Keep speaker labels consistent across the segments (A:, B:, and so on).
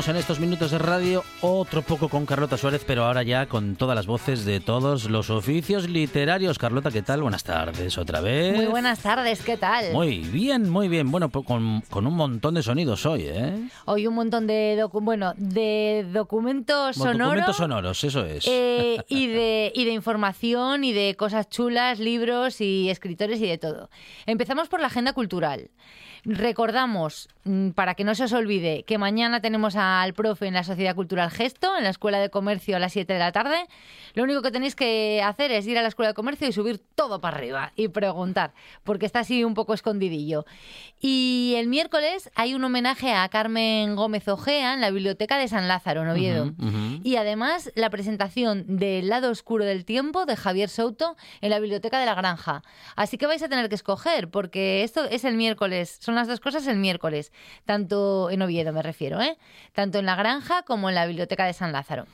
A: Estamos en estos minutos de radio, otro poco con Carlota Suárez, pero ahora ya con todas las voces de todos los oficios literarios. Carlota, ¿qué tal? Buenas tardes otra vez.
B: Muy buenas tardes, ¿qué tal?
A: Muy bien, muy bien. Bueno, po- con, con un montón de sonidos hoy, ¿eh?
B: Hoy un montón de docu- bueno, de documentos
A: Bueno,
B: sonoros.
A: Documentos sonoros, eso es.
B: eh, y, de, y de información y de cosas chulas, libros y escritores y de todo. Empezamos por la agenda cultural. Recordamos, mm, para que no se os olvide, que mañana tenemos al profe en la Sociedad Cultural Gesto, en la Escuela de Comercio a las 7 de la tarde. Lo único que tenéis que hacer es ir a la Escuela de Comercio y subir todo para arriba y preguntar, porque está así un poco escondidillo. Y el miércoles hay un homenaje a Carmen Gómez Ojea en la Biblioteca de San Lázaro, en Oviedo. Y además la presentación del lado oscuro del tiempo de Javier Souto en la Biblioteca de la Granja. Así que vais a tener que escoger, porque esto es el miércoles, son las dos cosas el miércoles, tanto en Oviedo me refiero, ¿eh? tanto en la Granja como en la Biblioteca de San Lázaro.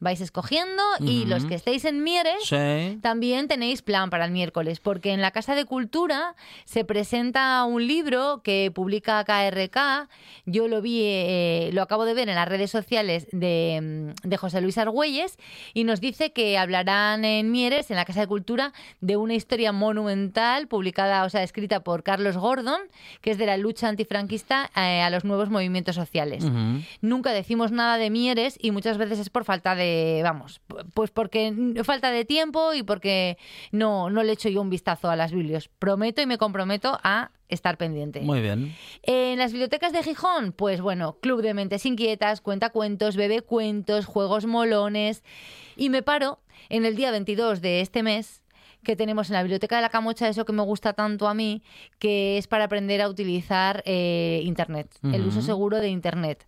B: Vais escogiendo y los que estéis en Mieres
A: Sí.
B: también tenéis plan para el miércoles, porque en la Casa de Cultura se presenta un libro que publica KRK. Yo lo vi, eh, lo acabo de ver en las redes sociales de, mm, de José Luis Argüelles y nos dice que hablarán en Mieres, en la Casa de Cultura, de una historia monumental publicada, o sea, escrita por Carlos Gordon, que es de la lucha antifranquista eh, a los nuevos movimientos sociales nunca decimos nada de Mieres y muchas veces es por falta de, vamos, pues porque falta de tiempo y porque no, no le echo yo un vistazo a las biblios. Prometo y me comprometo a estar pendiente.
A: Muy bien.
B: En las bibliotecas de Gijón, pues bueno, Club de Mentes Inquietas, Cuentacuentos, Bebe Cuentos, Juegos Molones. Y me paro en el día 22 de este mes que tenemos en la Biblioteca de la Camocha, eso que me gusta tanto a mí, que es para aprender a utilizar eh, Internet, el uso seguro de Internet.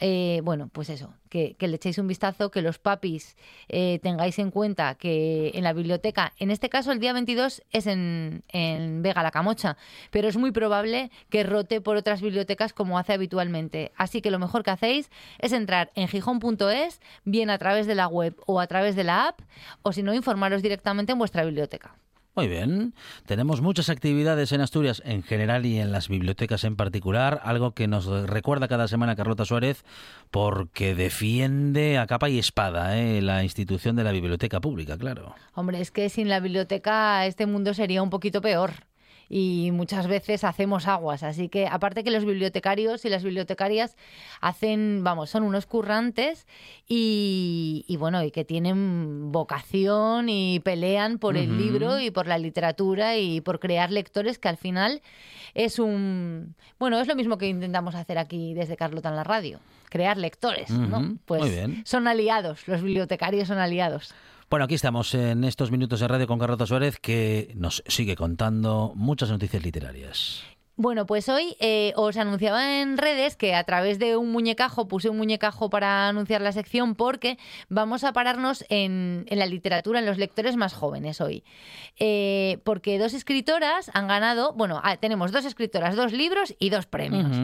B: Eh, bueno, pues eso, que, le echéis un vistazo, que los papis eh, tengáis en cuenta que en la biblioteca, en este caso el día 22 es en, en Vega la Camocha, pero es muy probable que rote por otras bibliotecas como hace habitualmente. Así que lo mejor que hacéis es entrar en gijón.es, bien a través de la web o a través de la app, o si no, informaros directamente en vuestra biblioteca.
A: Muy bien. Tenemos muchas actividades en Asturias en general y en las bibliotecas en particular, algo que nos recuerda cada semana Carlota Suárez porque defiende a capa y espada ¿eh? la institución de la biblioteca pública, claro.
B: Hombre, es que sin la biblioteca este mundo sería un poquito peor. Y muchas veces hacemos aguas. Así que, aparte que los bibliotecarios y las bibliotecarias hacen, vamos, son unos currantes y, y bueno, y que tienen vocación y pelean por el libro y por la literatura y por crear lectores que al final es un. Bueno, es lo mismo que intentamos hacer aquí desde Carlota en la radio. Crear lectores, ¿no? Pues
A: muy bien.
B: son aliados, los bibliotecarios son aliados.
A: Bueno, aquí estamos en estos minutos de radio con Carlota Suárez que nos sigue contando muchas noticias literarias.
B: Bueno, pues hoy eh, os anunciaba en redes que a través de un muñecajo, puse un muñecajo para anunciar la sección porque vamos a pararnos en, en la literatura, en los lectores más jóvenes hoy. Eh, porque dos escritoras han ganado, bueno, ah, tenemos dos escritoras, dos libros y dos premios.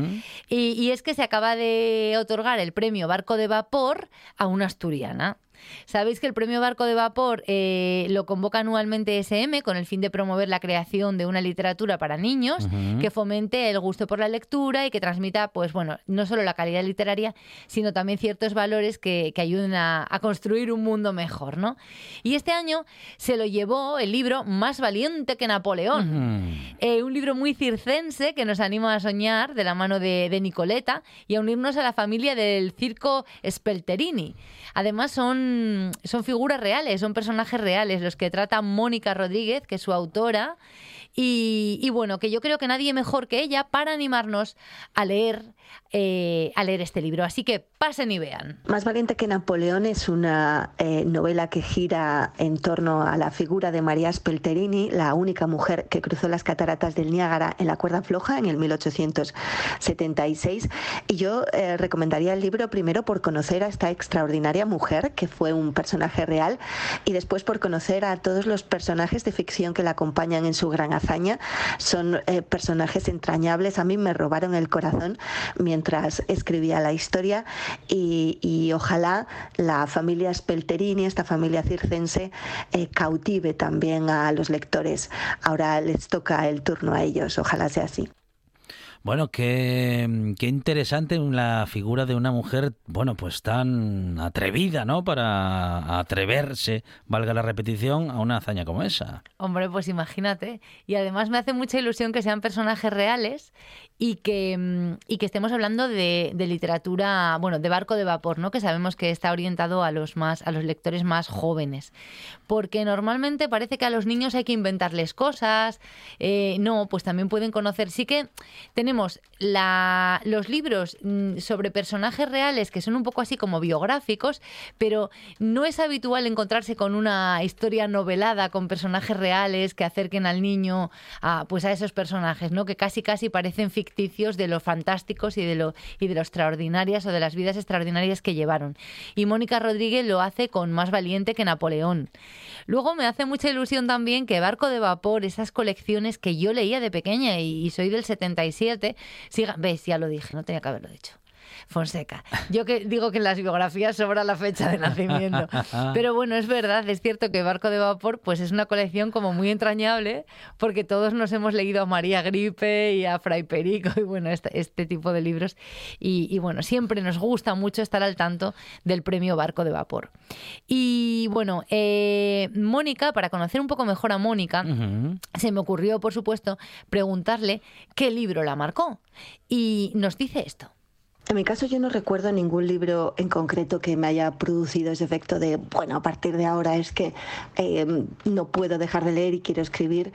B: Y es que se acaba de otorgar el premio Barco de Vapor a una asturiana. Sabéis que el premio Barco de Vapor eh, lo convoca anualmente SM con el fin de promover la creación de una literatura para niños que fomente el gusto por la lectura y que transmita, pues bueno, no solo la calidad literaria, sino también ciertos valores que, que ayuden a, a construir un mundo mejor, ¿no? Y este año se lo llevó el libro Más valiente que Napoleón. Eh, un libro muy circense que nos anima a soñar de la mano de, de Nicoleta y a unirnos a la familia del circo Spelterini. Además son, son figuras reales, son personajes reales los que trata Mónica Rodríguez, que es su autora. Y, y bueno, que yo creo que nadie mejor que ella para animarnos a leer, eh, a leer este libro. Así que pasen y vean.
C: Más valiente que Napoleón es una eh, novela que gira en torno a la figura de María Spelterini, la única mujer que cruzó las cataratas del Niágara en la cuerda floja en el 1876. Y yo eh, recomendaría el libro primero por conocer a esta extraordinaria mujer, que fue un personaje real, y después por conocer a todos los personajes de ficción que la acompañan en su gran hazaña. Son eh, personajes entrañables. A mí me robaron el corazón mientras escribía la historia y, y ojalá la familia Spelterini, esta familia circense, eh, cautive también a los lectores. Ahora les toca el turno a ellos. Ojalá sea así.
A: Bueno, qué, qué interesante la figura de una mujer, bueno, pues tan atrevida, ¿no? Para atreverse, valga la repetición, a una hazaña como esa.
B: Hombre, pues imagínate. Y además me hace mucha ilusión que sean personajes reales y que, mm, y que estemos hablando de, de literatura, bueno, de barco de vapor, ¿no? Que sabemos que está orientado a los más, a los lectores más jóvenes. Porque normalmente parece que a los niños hay que inventarles cosas. eh, no, pues también pueden conocer. Sí que tenemos la, los libros mm, sobre personajes reales que son un poco así como biográficos, pero no es habitual encontrarse con una historia novelada con personajes reales que acerquen al niño a, pues a esos personajes, ¿no? Que casi casi parecen de lo fantásticos y de lo y de lo extraordinarias o de las vidas extraordinarias que llevaron. Y Mónica Rodríguez lo hace con más valiente que Napoleón. Luego me hace mucha ilusión también que Barco de Vapor, esas colecciones que yo leía de pequeña y, y soy del 77, siga, ves, ya lo dije, no tenía que haberlo dicho. Fonseca. Yo que digo que en las biografías sobra la fecha de nacimiento. Pero bueno, es verdad, es cierto que Barco de Vapor pues es una colección como muy entrañable porque todos nos hemos leído a María Gripe y a Fray Perico y bueno, este, este tipo de libros. Y, y, bueno, siempre nos gusta mucho estar al tanto del premio Barco de Vapor. Y bueno, eh, Mónica, para conocer un poco mejor a Mónica, uh -huh. se me ocurrió, por supuesto, preguntarle qué libro la marcó. Y nos dice esto.
C: En mi caso yo no recuerdo ningún libro en concreto que me haya producido ese efecto de, bueno, a partir de ahora es que eh, no puedo dejar de leer y quiero escribir,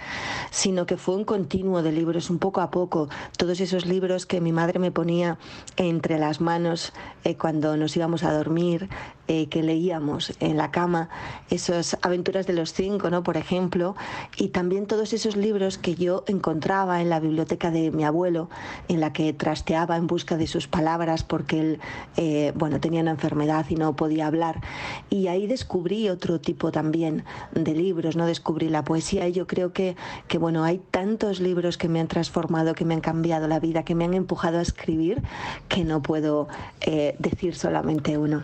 C: sino que fue un continuo de libros, un poco a poco. Todos esos libros que mi madre me ponía entre las manos eh, cuando nos íbamos a dormir, eh, que leíamos en la cama, esas aventuras de los cinco, ¿no? Por ejemplo, y también todos esos libros que yo encontraba en la biblioteca de mi abuelo, en la que trasteaba en busca de sus palabras porque él eh, bueno, tenía una enfermedad y no podía hablar. Y ahí descubrí otro tipo también de libros, no descubrí la poesía y yo creo que, que bueno, hay tantos libros que me han transformado, que me han cambiado la vida, que me han empujado a escribir, que no puedo eh, decir solamente uno.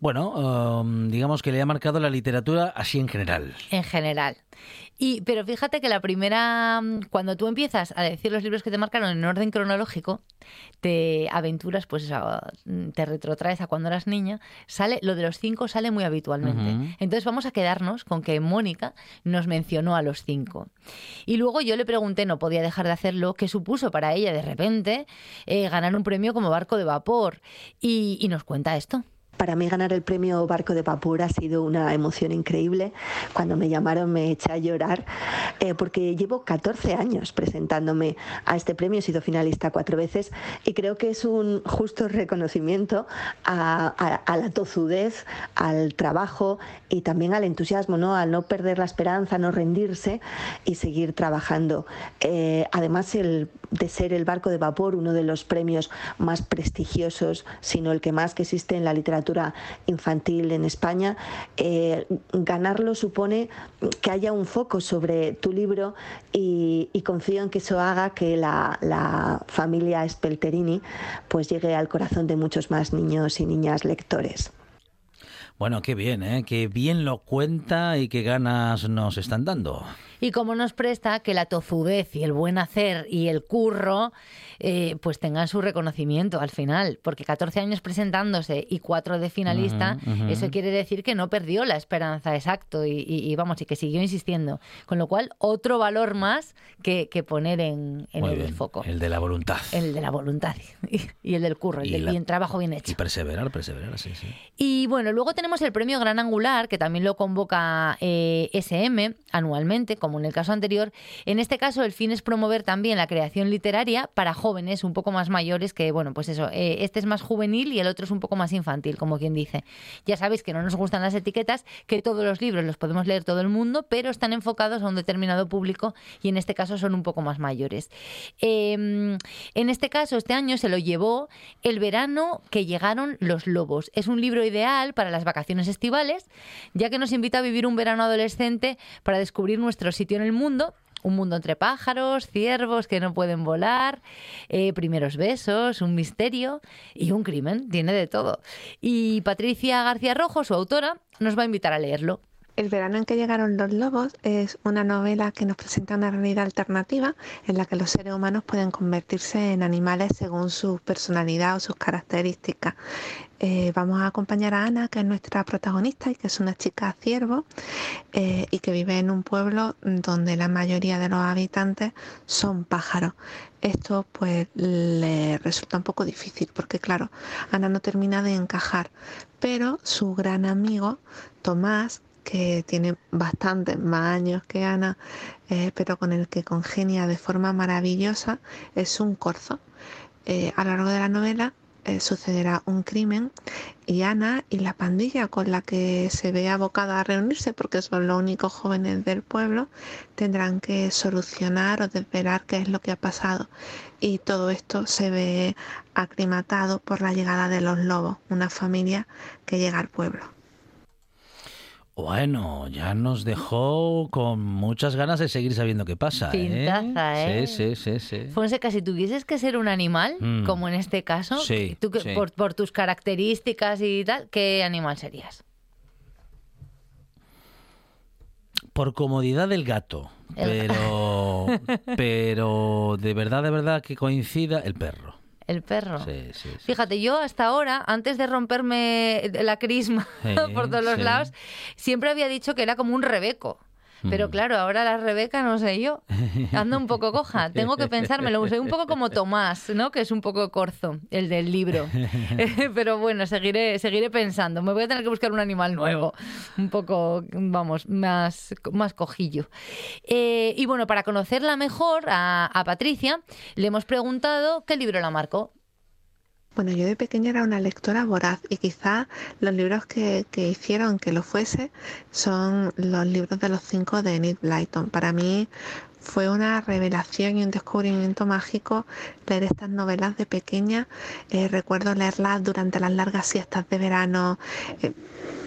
A: Bueno, um, digamos que le ha marcado la literatura así en general.
B: En general. Y, pero fíjate que la primera, cuando tú empiezas a decir los libros que te marcaron en orden cronológico, te aventuras, pues eso, te retrotraes a cuando eras niña, sale, lo de los cinco sale muy habitualmente. Uh -huh. Entonces vamos a quedarnos con que Mónica nos mencionó a los cinco. Y luego yo le pregunté, no podía dejar de hacerlo, qué supuso para ella de repente eh, ganar un premio como barco de vapor. Y, y nos cuenta esto.
C: Para mí ganar el premio Barco de Vapor ha sido una emoción increíble. Cuando me llamaron me eché a llorar eh, porque llevo 14 años presentándome a este premio, he sido finalista cuatro veces y creo que es un justo reconocimiento a la tozudez, al trabajo y también al entusiasmo, ¿no? al no perder la esperanza, no rendirse y seguir trabajando. Eh, además, el, de ser el Barco de Vapor uno de los premios más prestigiosos, sino el que más que existe en la literatura infantil en España, eh, ganarlo supone que haya un foco sobre tu libro y, confío en que eso haga que la, la, familia Spelterini pues llegue al corazón de muchos más niños y niñas lectores.
A: Bueno, qué bien, ¿eh? Qué bien lo cuenta y qué ganas nos están dando.
B: Y como nos presta que la tozudez y el buen hacer y el curro eh, pues tengan su reconocimiento al final, porque 14 años presentándose y 4 de finalista,
A: Ujú, ujú.
B: eso quiere decir que no perdió la esperanza, exacto, y, y- y vamos, y que siguió insistiendo. Con lo cual, otro valor más que, que poner en, en el
A: bien,
B: foco.
A: El de la voluntad.
B: El de la voluntad y, y el del curro, el
A: Y
B: del
A: la-
B: bien, trabajo bien
A: Y
B: hecho.
A: perseverar, perseverar, sí, sí.
B: Y bueno, luego tenemos el premio Gran Angular, que también lo convoca eh, SM anualmente, como en el caso anterior. En este caso, el fin es promover también la creación literaria para jóvenes un poco más mayores, que bueno, pues eso, eh, este es más juvenil y el otro es un poco más infantil, como quien dice. Ya sabéis que no nos gustan las etiquetas, que todos los libros los podemos leer todo el mundo, pero están enfocados a un determinado público y en este caso son un poco más mayores. Eh, en este caso, este año se lo llevó El verano que llegaron los lobos. Es un libro ideal para las vacaciones estivales, ya que nos invita a vivir un verano adolescente para descubrir nuestro sitio en el mundo. Un mundo entre pájaros, ciervos que no pueden volar, eh, primeros besos, un misterio y un crimen. Tiene de todo. Y Patricia García Rojo, su autora, nos va a invitar a leerlo.
D: El verano en que llegaron los lobos es una novela que nos presenta una realidad alternativa en la que los seres humanos pueden convertirse en animales según su personalidad o sus características. Eh, vamos a acompañar a Ana, que es nuestra protagonista y que es una chica ciervo eh, y que vive en un pueblo donde la mayoría de los habitantes son pájaros. Esto pues le resulta un poco difícil porque claro, Ana no termina de encajar, pero su gran amigo Tomás que tiene bastantes más años que Ana, eh, pero con el que congenia de forma maravillosa, es un corzo. A lo largo de la novela eh, sucederá un crimen y Ana y la pandilla con la que se ve abocada a reunirse, porque son los únicos jóvenes del pueblo, tendrán que solucionar o desvelar qué es lo que ha pasado. Y todo esto se ve aclimatado por la llegada de los lobos, una familia que llega al pueblo.
A: Bueno, ya nos dejó con muchas ganas de seguir sabiendo qué pasa.
B: Pintaza, ¿eh?
A: Sí, sí, sí, sí.
B: Fonseca, si tuvieses que ser un animal,
A: Mm.
B: como en este caso,
A: Sí,
B: tú
A: sí.
B: por, por tus características y tal, ¿qué animal serías?
A: Por comodidad del gato, pero, pero de verdad, de verdad que coincida el perro.
B: El perro.
A: Sí, sí, sí.
B: Fíjate, yo hasta ahora, antes de romperme la crisma por todos los lados, siempre había dicho que era como un rebeco. Pero
A: Mm.
B: claro, ahora la Rebeca no sé yo. Ando un poco coja. Tengo que pensármelo. Soy un poco como Tomás, ¿no? Que es un poco corzo, el del libro. Pero bueno, seguiré, seguiré pensando. Me voy a tener que buscar un animal nuevo. Un poco, vamos, más, más cojillo. Eh, y bueno, para conocerla mejor a, a Patricia, le hemos preguntado qué libro la marcó.
D: Bueno, yo de pequeña era una lectora voraz y quizá los libros que, que hicieron que lo fuese son los libros de los cinco de Enid Blyton. Para mí fue una revelación y un descubrimiento mágico leer estas novelas de pequeña. Eh, recuerdo leerlas durante las largas siestas de verano. eh,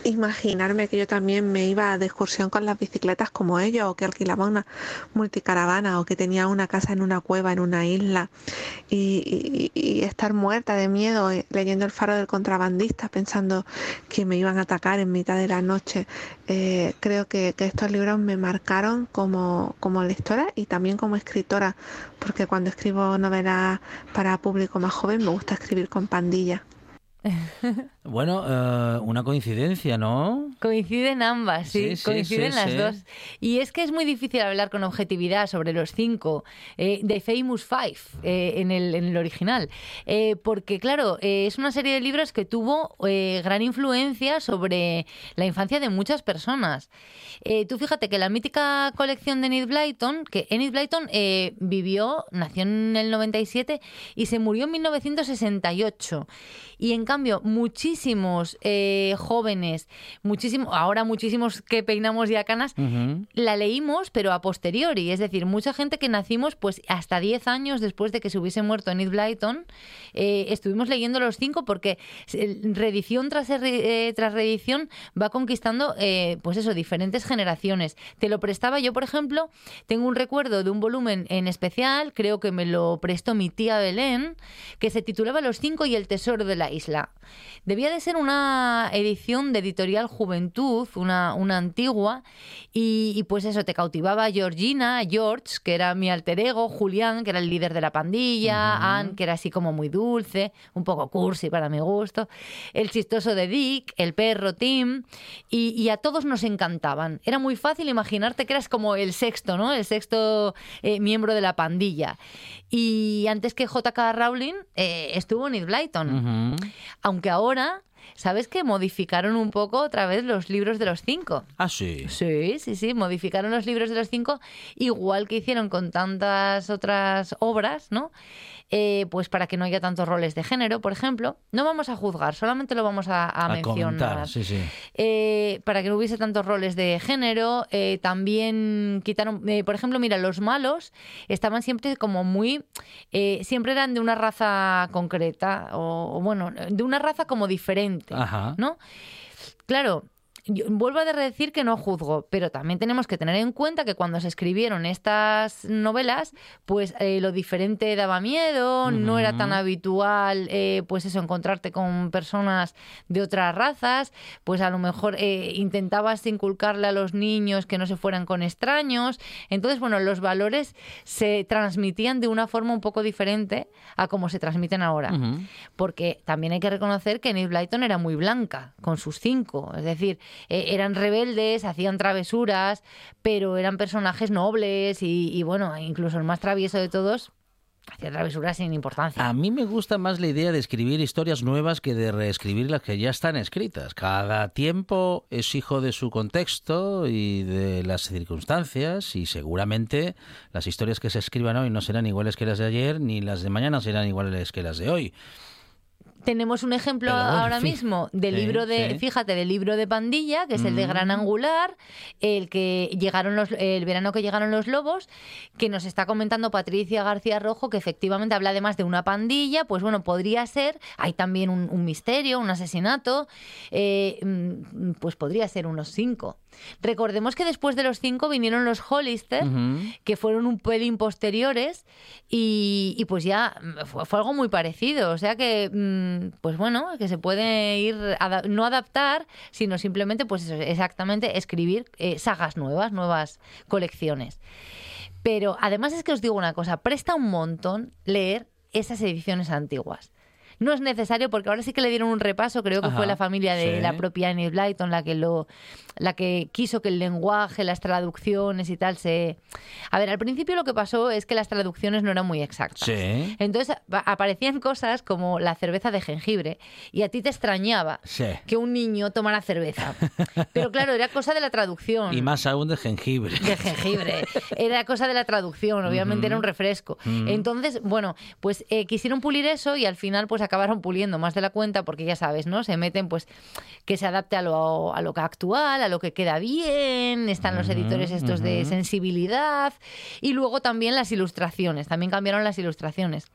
D: imaginarme que yo también me iba de excursión con las bicicletas como ellos, o que alquilaba una multicaravana, o que tenía una casa en una cueva, en una isla, y, estar muerta de miedo eh, leyendo el faro del contrabandista, pensando que me iban a atacar en mitad de la noche. Creo que, que estos libros me marcaron como, como lectora y también como escritora, porque cuando escribo novelas para público más joven me gusta escribir con pandilla.
A: Bueno, eh, una coincidencia, ¿no?
B: Coinciden ambas, sí,
A: Sí,
B: coinciden
A: sí,
B: las dos. Y es que es muy difícil hablar con objetividad sobre los cinco, eh, The Famous Five, eh, en, el, en el original. Eh, porque, claro, es una serie de libros que tuvo gran influencia sobre la infancia de muchas personas. Tú fíjate que la mítica colección de Enid Blyton, que Enid Blyton vivió, nació en el 97 y se murió en 1968. Y en cambio, muchísimos eh, jóvenes, muchísimo, ahora muchísimos que peinamos ya canas, la leímos, pero a posteriori. Es decir, mucha gente que nacimos pues hasta 10 años después de que se hubiese muerto Enid Blyton, eh, estuvimos leyendo los cinco porque reedición tras, eh, tras reedición va conquistando, pues eso, diferentes generaciones. Te lo prestaba yo, por ejemplo, tengo un recuerdo de un volumen en especial, creo que me lo prestó mi tía Belén, que se titulaba Los cinco y el tesoro de la isla. Debía debía de ser una edición de editorial Juventud, una, una antigua, y, y pues eso, te cautivaba Georgina, George, que era mi alter ego, Julián, que era el líder de la pandilla, Anne, que era así como muy dulce, un poco cursi para mi gusto, el chistoso de Dick, el perro Tim, y, y a todos nos encantaban. Era muy fácil imaginarte que eras como el sexto, ¿no? El sexto eh, miembro de la pandilla. Y antes que J.K. Rowling eh, estuvo Enid Blyton. Aunque ahora, ¿sabes que modificaron un poco otra vez los libros de los cinco?
A: Ah, sí.
B: Sí, sí, sí, modificaron los libros de los cinco, igual que hicieron con tantas otras obras, ¿no? Eh, pues para que no haya tantos roles de género, por ejemplo. No vamos a juzgar, solamente lo vamos a, a
A: A
B: mencionar.
A: comentar, sí, sí.
B: Eh, para que no hubiese tantos roles de género. eh, también quitaron, por ejemplo, mira, los malos estaban siempre como muy, siempre eran de una raza concreta, o, o bueno, de una raza como diferente,
A: Ajá.
B: ¿no? Claro. Yo vuelvo a decir que no juzgo, pero también tenemos que tener en cuenta que cuando se escribieron estas novelas, pues eh, lo diferente daba miedo, no era tan habitual, eh, pues eso, encontrarte con personas de otras razas, pues a lo mejor eh, intentabas inculcarle a los niños que no se fueran con extraños. Entonces, bueno, los valores se transmitían de una forma un poco diferente a como se transmiten ahora. Porque también hay que reconocer que Enid Blyton era muy blanca, con sus cinco. Es decir, eh, eran rebeldes, hacían travesuras, pero eran personajes nobles y, y, bueno, incluso el más travieso de todos hacía travesuras sin importancia.
A: A mí me gusta más la idea de escribir historias nuevas que de reescribir las que ya están escritas. Cada tiempo es hijo de su contexto y de las circunstancias y seguramente las historias que se escriban hoy no serán iguales que las de ayer ni las de mañana serán iguales que las de hoy.
B: Tenemos un ejemplo ahora mismo del
A: Sí,
B: libro de,
A: sí.
B: fíjate, del libro de Pandilla, que es el de. Gran Angular, el que llegaron los, el verano que llegaron los lobos, que nos está comentando Patricia García Rojo, que efectivamente habla además de una pandilla, pues bueno, podría ser, hay también un, un misterio, un asesinato, eh, mm, pues podría ser unos cinco. Recordemos que después de los cinco vinieron los Hollister, que fueron un pelín posteriores y, y pues ya mm, fue, fue algo muy parecido. O sea que, mm, pues bueno, que se puede ir, ada- no adaptar, sino simplemente, pues eso, exactamente escribir eh, sagas nuevas, nuevas colecciones. Pero además es que os digo una cosa, presta un montón leer esas ediciones antiguas. No es necesario porque ahora sí que le dieron un repaso, creo que
A: Ajá,
B: fue la familia de
A: sí.
B: la propia Enid Blyton la que lo la que quiso que el lenguaje, las traducciones y tal se A ver, al principio lo que pasó es que las traducciones no eran muy exactas.
A: Sí.
B: Entonces aparecían cosas como la cerveza de jengibre y a ti te extrañaba
A: Sí.
B: que un niño tomara cerveza. Pero claro, era cosa de la traducción
A: Y más aún de jengibre.
B: de jengibre. Era cosa de la traducción, obviamente era un refresco. Entonces, bueno, pues eh, quisieron pulir eso y al final pues acabaron puliendo más de la cuenta porque ya sabes, ¿no? Se meten pues que se adapte a lo, a lo que actual, a lo que queda bien, están los editores estos de sensibilidad y luego también las ilustraciones, también cambiaron las ilustraciones.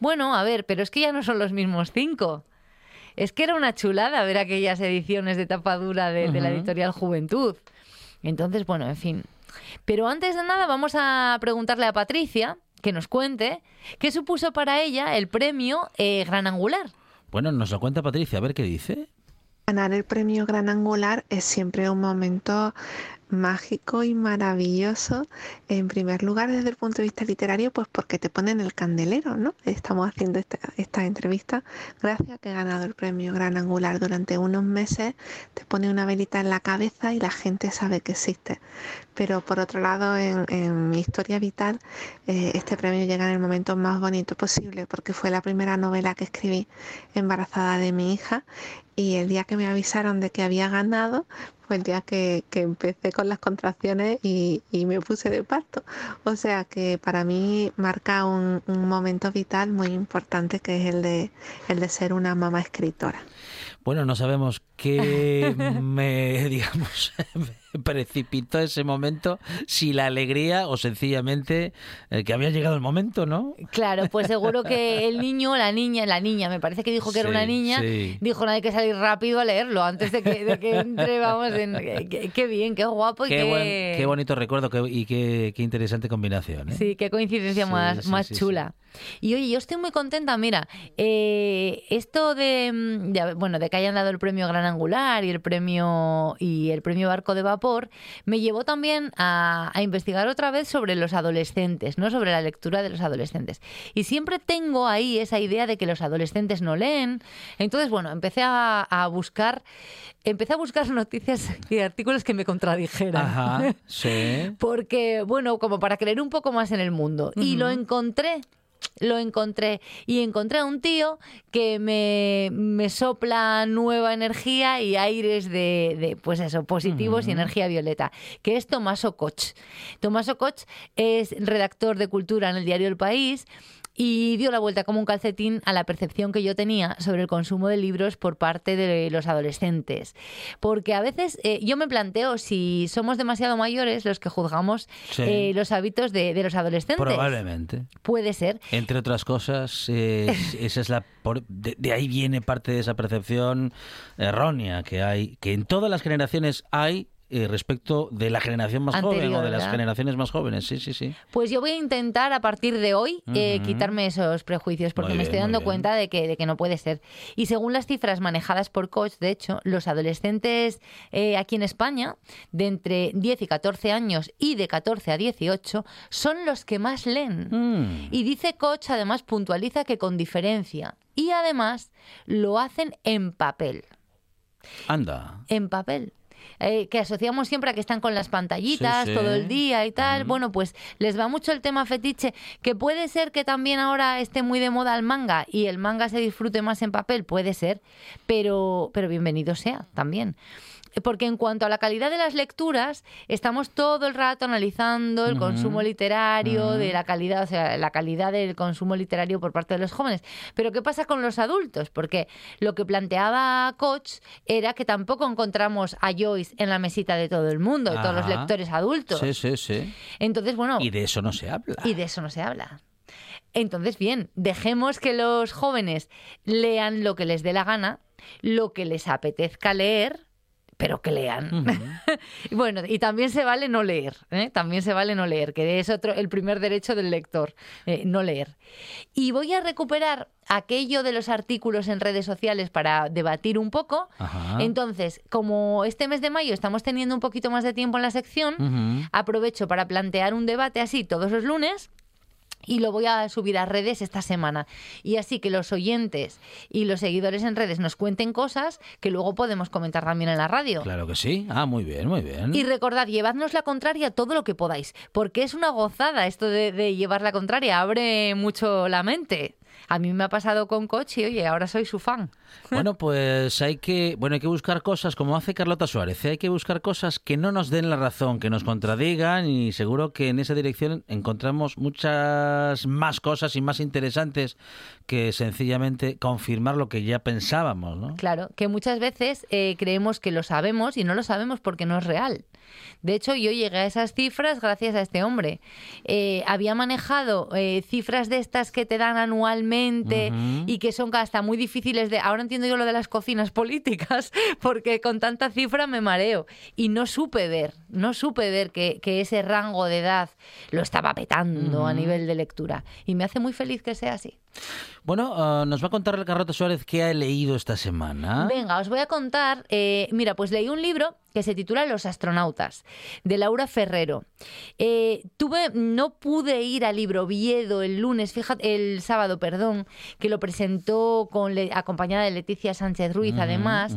B: Bueno, a ver, pero es que ya no son los mismos cinco. Es que era una chulada ver aquellas ediciones de tapa dura de, de la editorial Juventud. Entonces, bueno, en fin. Pero antes de nada, vamos a preguntarle a Patricia que nos cuente qué supuso para ella el premio eh, Gran Angular.
A: Bueno, nos lo cuenta Patricia, a ver qué dice.
D: Ganar el premio Gran Angular es siempre un momento mágico y maravilloso. En primer lugar, desde el punto de vista literario, pues porque te ponen el candelero, ¿no? Estamos haciendo esta, esta entrevista gracias a que he ganado el premio Gran Angular durante unos meses. Te pone una velita en la cabeza y la gente sabe que existe. Pero por otro lado, en, mi historia vital, eh, este premio llega en el momento más bonito posible porque fue la primera novela que escribí embarazada de mi hija y el día que me avisaron de que había ganado fue el día que, que empecé con las contracciones y, y me puse de parto. O sea que para mí marca un, un momento vital muy importante que es el de, el de ser una mamá escritora.
A: Bueno, no sabemos qué me, digamos, precipitó ese momento, si la alegría o sencillamente eh, que había llegado el momento, ¿no?
B: Claro, pues seguro que el niño, la niña, la niña, me parece que dijo que era una niña,
A: sí.
B: dijo no hay que salir rápido a leerlo antes de que, de que entre, vamos, en, qué, bien, qué guapo y
A: Qué,
B: qué,
A: buen- qué bonito recuerdo qué- y qué, qué interesante combinación. ¿eh?
B: Sí, qué coincidencia
A: Sí,
B: más, más chula. Y oye, yo estoy muy contenta, mira, eh, esto de, mm, de- bueno, de que hayan dado el premio Gran Angular y el premio y el premio Barco de Vapor, me llevó también a, a investigar otra vez sobre los adolescentes, ¿no? Sobre la lectura de los adolescentes. Y siempre tengo ahí esa idea de que los adolescentes no leen. Entonces, bueno, empecé a, a buscar, empecé a buscar noticias y artículos que me contradijeran.
A: Ajá, sí.
B: Porque, bueno, como para creer un poco más en el mundo. Y lo encontré. Lo encontré y encontré a un tío que me, me sopla nueva energía y aires de, de, pues eso, positivos y energía violeta, que es Tomaso Koch. Tomaso Koch es redactor de cultura en el diario El País y dio la vuelta como un calcetín a la percepción que yo tenía sobre el consumo de libros por parte de los adolescentes. Porque a veces eh, yo me planteo si somos demasiado mayores los que juzgamos
A: Sí.
B: eh, los hábitos de, de los adolescentes.
A: Probablemente.
B: Puede ser.
A: Entre otras cosas, eh, esa es la por- de, de ahí viene parte de esa percepción errónea que hay, que en todas las generaciones hay eh, respecto de la generación más joven
B: Anterior,
A: o de las generaciones más jóvenes. Sí, sí, sí.
B: Pues yo voy a intentar a partir de hoy eh, quitarme esos prejuicios porque me estoy dando cuenta de que, de que no puede ser. Y según las cifras manejadas por Coach, de hecho, los adolescentes eh, aquí en España, de entre 10 y 14 años y de 14 a 18, son los que más leen.
A: Mm.
B: Y dice Coach, además puntualiza que con diferencia. Y además lo hacen en papel.
A: Anda.
B: En papel. Eh, que asociamos siempre a que están con las pantallitas
A: Sí, sí.
B: todo el día y tal.
A: Mm.
B: Bueno, pues les va mucho el tema fetiche, que puede ser que también ahora esté muy de moda el manga y el manga se disfrute más en papel, puede ser, pero, pero bienvenido sea también. Porque en cuanto a la calidad de las lecturas, estamos todo el rato analizando el consumo literario, de la calidad, o sea, la calidad del consumo literario por parte de los jóvenes. Pero ¿qué pasa con los adultos? Porque lo que planteaba Koch era que tampoco encontramos a Joyce en la mesita de todo el mundo, de todos los lectores adultos.
A: Sí, sí, sí.
B: Entonces, bueno,
A: Y de eso no se habla.
B: y de eso no se habla. Entonces, bien, dejemos que los jóvenes lean lo que les dé la gana, lo que les apetezca leer, pero que lean. Bueno, y también se vale no leer, ¿eh? también se vale no leer, que es otro, el primer derecho del lector, eh, no leer. Y voy a recuperar aquello de los artículos en redes sociales para debatir un poco.
A: Ajá.
B: Entonces, como este mes de mayo estamos teniendo un poquito más de tiempo en la sección, aprovecho para plantear un debate así todos los lunes. Y lo voy a subir a redes esta semana. Y así que los oyentes y los seguidores en redes nos cuenten cosas que luego podemos comentar también en la radio.
A: Claro que sí. Ah, muy bien, muy bien.
B: Y recordad, llevadnos la contraria todo lo que podáis, porque es una gozada esto de, de llevar la contraria, abre mucho la mente. A mí me ha pasado con Coche y oye, ahora soy su fan.
A: Bueno, pues hay que, bueno, hay que buscar cosas como hace Carlota Suárez. ¿eh? Hay que buscar cosas que no nos den la razón, que nos contradigan y seguro que en esa dirección encontramos muchas más cosas y más interesantes que sencillamente confirmar lo que ya pensábamos, ¿no?
B: Claro, que muchas veces eh, creemos que lo sabemos y no lo sabemos porque no es real. De hecho, yo llegué a esas cifras gracias a este hombre. Eh, había manejado eh, cifras de estas que te dan anualmente y que son hasta muy difíciles de... Ahora entiendo yo lo de las cocinas políticas, porque con tanta cifra me mareo. Y no supe ver, no supe ver que, que ese rango de edad lo estaba petando a nivel de lectura. Y me hace muy feliz que sea así.
A: Bueno, ah, nos va a contar Carlota Suárez qué ha leído esta semana.
B: Venga, os voy a contar. eh, mira, pues leí un libro que se titula Los astronautas, de Laura Ferrero. Eh, tuve, no pude ir al libro Viedo el lunes, fíjate, el sábado, perdón, que lo presentó con le- acompañada de Leticia Sánchez Ruiz, además.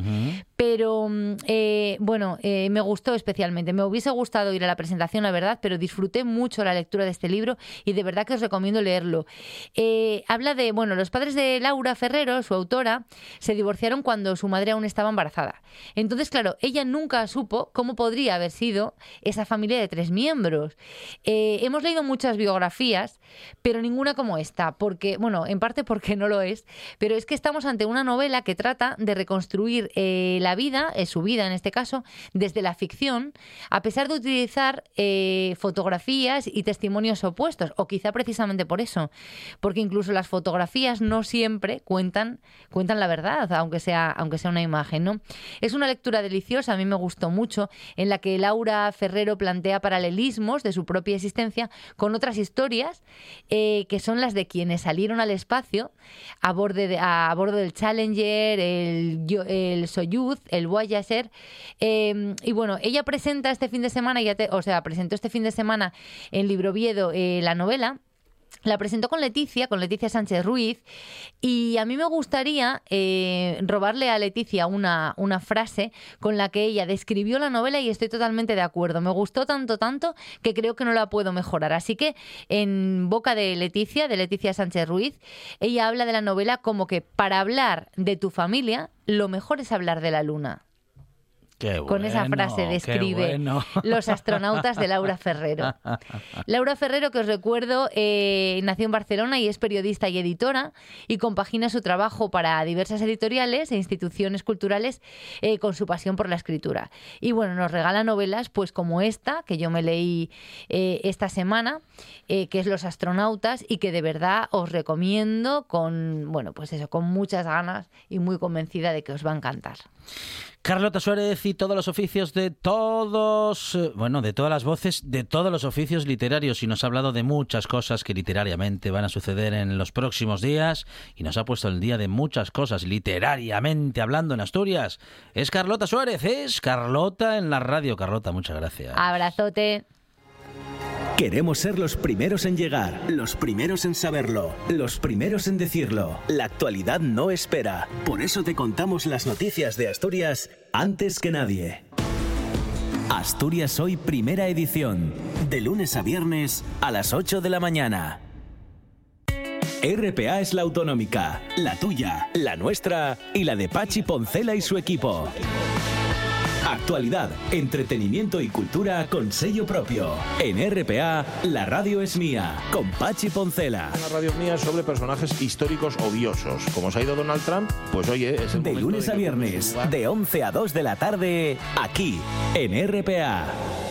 B: Pero mm, eh, bueno, eh, me gustó especialmente. Me hubiese gustado ir a la presentación, la verdad, pero disfruté mucho la lectura de este libro y de verdad que os recomiendo leerlo. Eh, habla de, bueno, los padres de Laura Ferrero, su autora, se divorciaron cuando su madre aún estaba embarazada. Entonces, claro, ella nunca supo cómo podría haber sido esa familia de tres miembros. Hemos leído muchas biografías pero ninguna como esta, porque, bueno, en parte porque no lo es, pero es que estamos ante una novela que trata de reconstruir eh, la vida, eh, su vida en este caso, desde la ficción, a pesar de utilizar eh, fotografías y testimonios opuestos, o quizá precisamente por eso, porque incluso las fotografías no siempre cuentan, cuentan la verdad, aunque sea, aunque sea una imagen, ¿no? Es una lectura deliciosa, a mí me gustó mucho, en la que Laura Ferrero plantea paralelismos de su propia existencia con otras historias eh, que son las de quienes salieron al espacio a, borde a, bordo del Challenger, el, el Soyuz, el Voyager. eh, y bueno, ella presenta este fin de semana, ya te- o sea, presentó este fin de semana en Libroviedo eh, la novela. La presentó con Leticia, con Leticia Sánchez Ruiz, y a mí me gustaría eh, robarle a Leticia una, una frase con la que ella describió la novela y estoy totalmente de acuerdo. Me gustó tanto, tanto que creo que no la puedo mejorar. Así que en boca de Leticia, de Leticia Sánchez Ruiz, ella habla de la novela como que para hablar de tu familia, lo mejor es hablar de la luna.
A: Qué
B: Con esa frase describe
A: bueno.
B: Los astronautas de Laura Ferrero. Laura Ferrero, que os recuerdo, eh, nació en Barcelona y es periodista y editora y compagina su trabajo para diversas editoriales e instituciones culturales eh, con su pasión por la escritura. Y bueno, nos regala novelas pues como esta, que yo me leí eh, esta semana, que es Los astronautas y que de verdad os recomiendo con, bueno, pues eso, con muchas ganas y muy convencida de que os va a encantar.
A: Carlota Suárez y todos los oficios de todos, eh, bueno, de todas las voces, de todos los oficios literarios y nos ha hablado de muchas cosas que literariamente van a suceder en los próximos días y nos ha puesto el día de muchas cosas literariamente hablando en Asturias. Es Carlota Suárez, es Carlota en la radio. Carlota, muchas gracias.
B: Abrazote.
E: Queremos ser los primeros en llegar, los primeros en saberlo, los primeros en decirlo. La actualidad no espera. Por eso te contamos las noticias de Asturias antes que nadie. Asturias Hoy Primera Edición. De lunes a viernes a las 8 de la mañana. RPA es la autonómica, la tuya, la nuestra y la de Pachi Poncela y su equipo. Actualidad, entretenimiento y cultura con sello propio. En RPA, la radio es mía, con Pachi Poncela.
F: Una radio mía sobre personajes históricos odiosos. Como se ha ido Donald Trump, pues oye, es el
E: De lunes
F: de
E: a viernes, de 11 a 2 de la tarde, aquí, en RPA.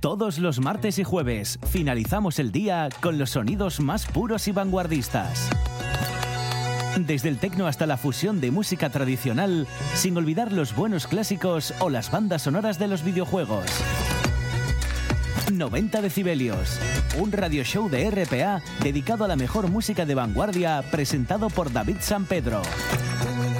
E: Todos los martes y jueves finalizamos el día con los sonidos más puros y vanguardistas. Desde el tecno hasta la fusión de música tradicional, sin olvidar los buenos clásicos o las bandas sonoras de los videojuegos. 90 decibelios, un radio show de RPA dedicado a la mejor música de vanguardia presentado por David San Pedro.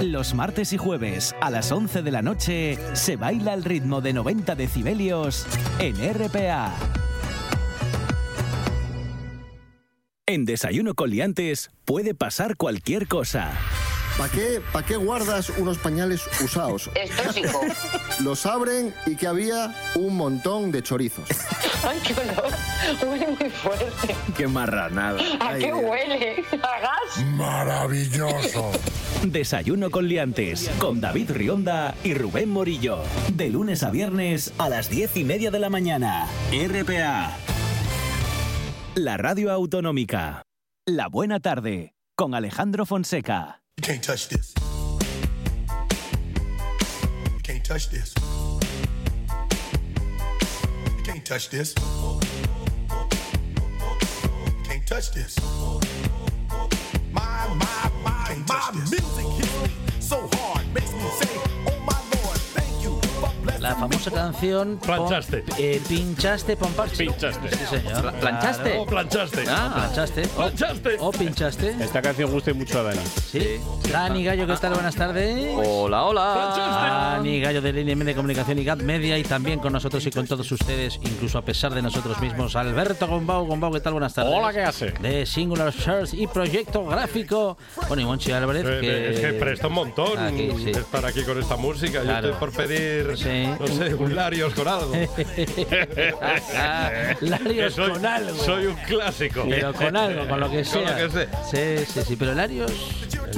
E: Los martes y jueves a las 11 de la noche se baila el ritmo de 90 decibelios en RPA. En Desayuno con Liantes puede pasar cualquier cosa.
G: ¿Para qué, pa' qué guardas unos pañales usados?
H: Es tóxico.
G: Los abren y que había un montón de chorizos.
H: Ay, qué olor. Huele muy fuerte.
E: ¡Qué marranada!
H: ¿A qué huele? ¿A gas?
G: ¡Maravilloso!
E: Desayuno con liantes, con David Rionda y Rubén Morillo. De lunes a viernes a las diez y media de la mañana. RPA. La radio autonómica. La buena tarde, con Alejandro Fonseca.
I: You can't touch this. You can't touch this. You can't touch this. You can't touch this. My, my, my, my music hits me so hard,
A: La famosa canción Pon-
J: Planchaste.
A: eh, pinchaste Pomparche.
J: Pinchaste.
A: Sí, señor.
K: Pla- ¿planchaste?
A: Claro.
J: O planchaste.
A: O planchaste. O-
J: Planchaste.
A: O pinchaste.
F: Esta canción gusta mucho a Dani.
A: Sí. Dani Gallo, ¿qué tal? Buenas tardes.
K: Hola, hola.
A: Dani Gallo de Línea de Comunicación y GAT Media y también con nosotros y con todos ustedes, incluso a pesar de nosotros mismos, Alberto Gombau. Gombau, ¿qué tal? Buenas tardes.
F: Hola, ¿qué hace?
A: De Singular Shirts y Proyecto Gráfico. Bueno, y Monchi Álvarez,
J: Eh,
A: que...
J: Es que presta un montón
A: Aquí, sí.
J: estar aquí con esta música.
A: Claro.
J: Yo estoy por pedir,
A: Sí.
J: No sé, un Larios con algo.
A: Larios
J: soy,
A: con algo.
J: Soy un clásico.
A: Pero con algo, con lo que sea.
J: Con lo que sé.
A: Sí, sí, sí. Pero Larios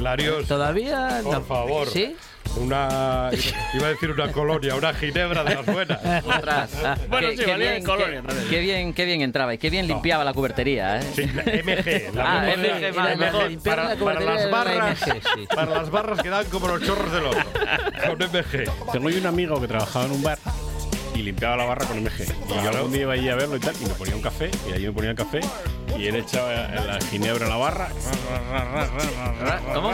J: Larios,
A: todavía...
J: por
A: no.
J: favor.
A: ¿Sí?
J: Una, iba a decir una colonia, una ginebra de las buenas.
F: Bueno,
K: qué,
F: sí,
K: qué
F: valía
K: bien,
F: en colonia,
K: qué- qué bien, qué bien entraba y qué bien limpiaba la cubertería, ¿eh?
J: Sí, MG, la
K: Ah, MG,
J: la- la-.
A: Limpiar
J: para,
A: la
J: las
A: la
J: barras,
A: MG, sí.
J: para las barras que dan como los chorros del otro. Con MG.
F: Tengo yo un amigo que trabajaba en un bar y limpiaba la barra con MG. Y yo algún día iba allí a verlo y tal, y me ponía un café, y allí me ponía el café, y él echaba la ginebra en la barra.
K: ¿Cómo?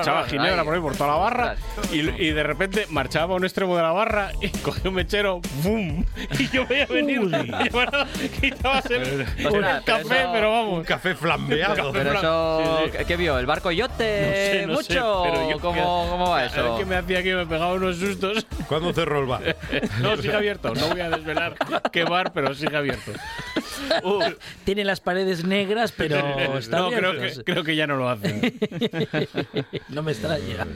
F: Echaba ginebra por ahí por toda la barra y, y de repente marchaba a un extremo de la barra y cogía un mechero, ¡bum! Y yo veía venir y bueno, quitabas el,
K: pero
F: café,
K: eso-
F: pero
J: Un
F: vamos.
J: café flambeado.
K: Pero eso,
F: Sí, sí.
K: ¿qué vio? ¿El barco yote
F: No sé, no sé,
K: mucho?
F: pero yo-
K: ¿Cómo, ¿Cómo va
F: A
K: eso?
F: ver qué me hacía que me pegaba unos sustos.
J: ¿Cuándo cerró el bar?
F: No, sigue abierto. No voy a desvelar qué bar, pero sigue abierto.
A: Tiene las paredes negras, pero está
F: no, creo que, creo que ya no lo hacen.
A: no me extraña.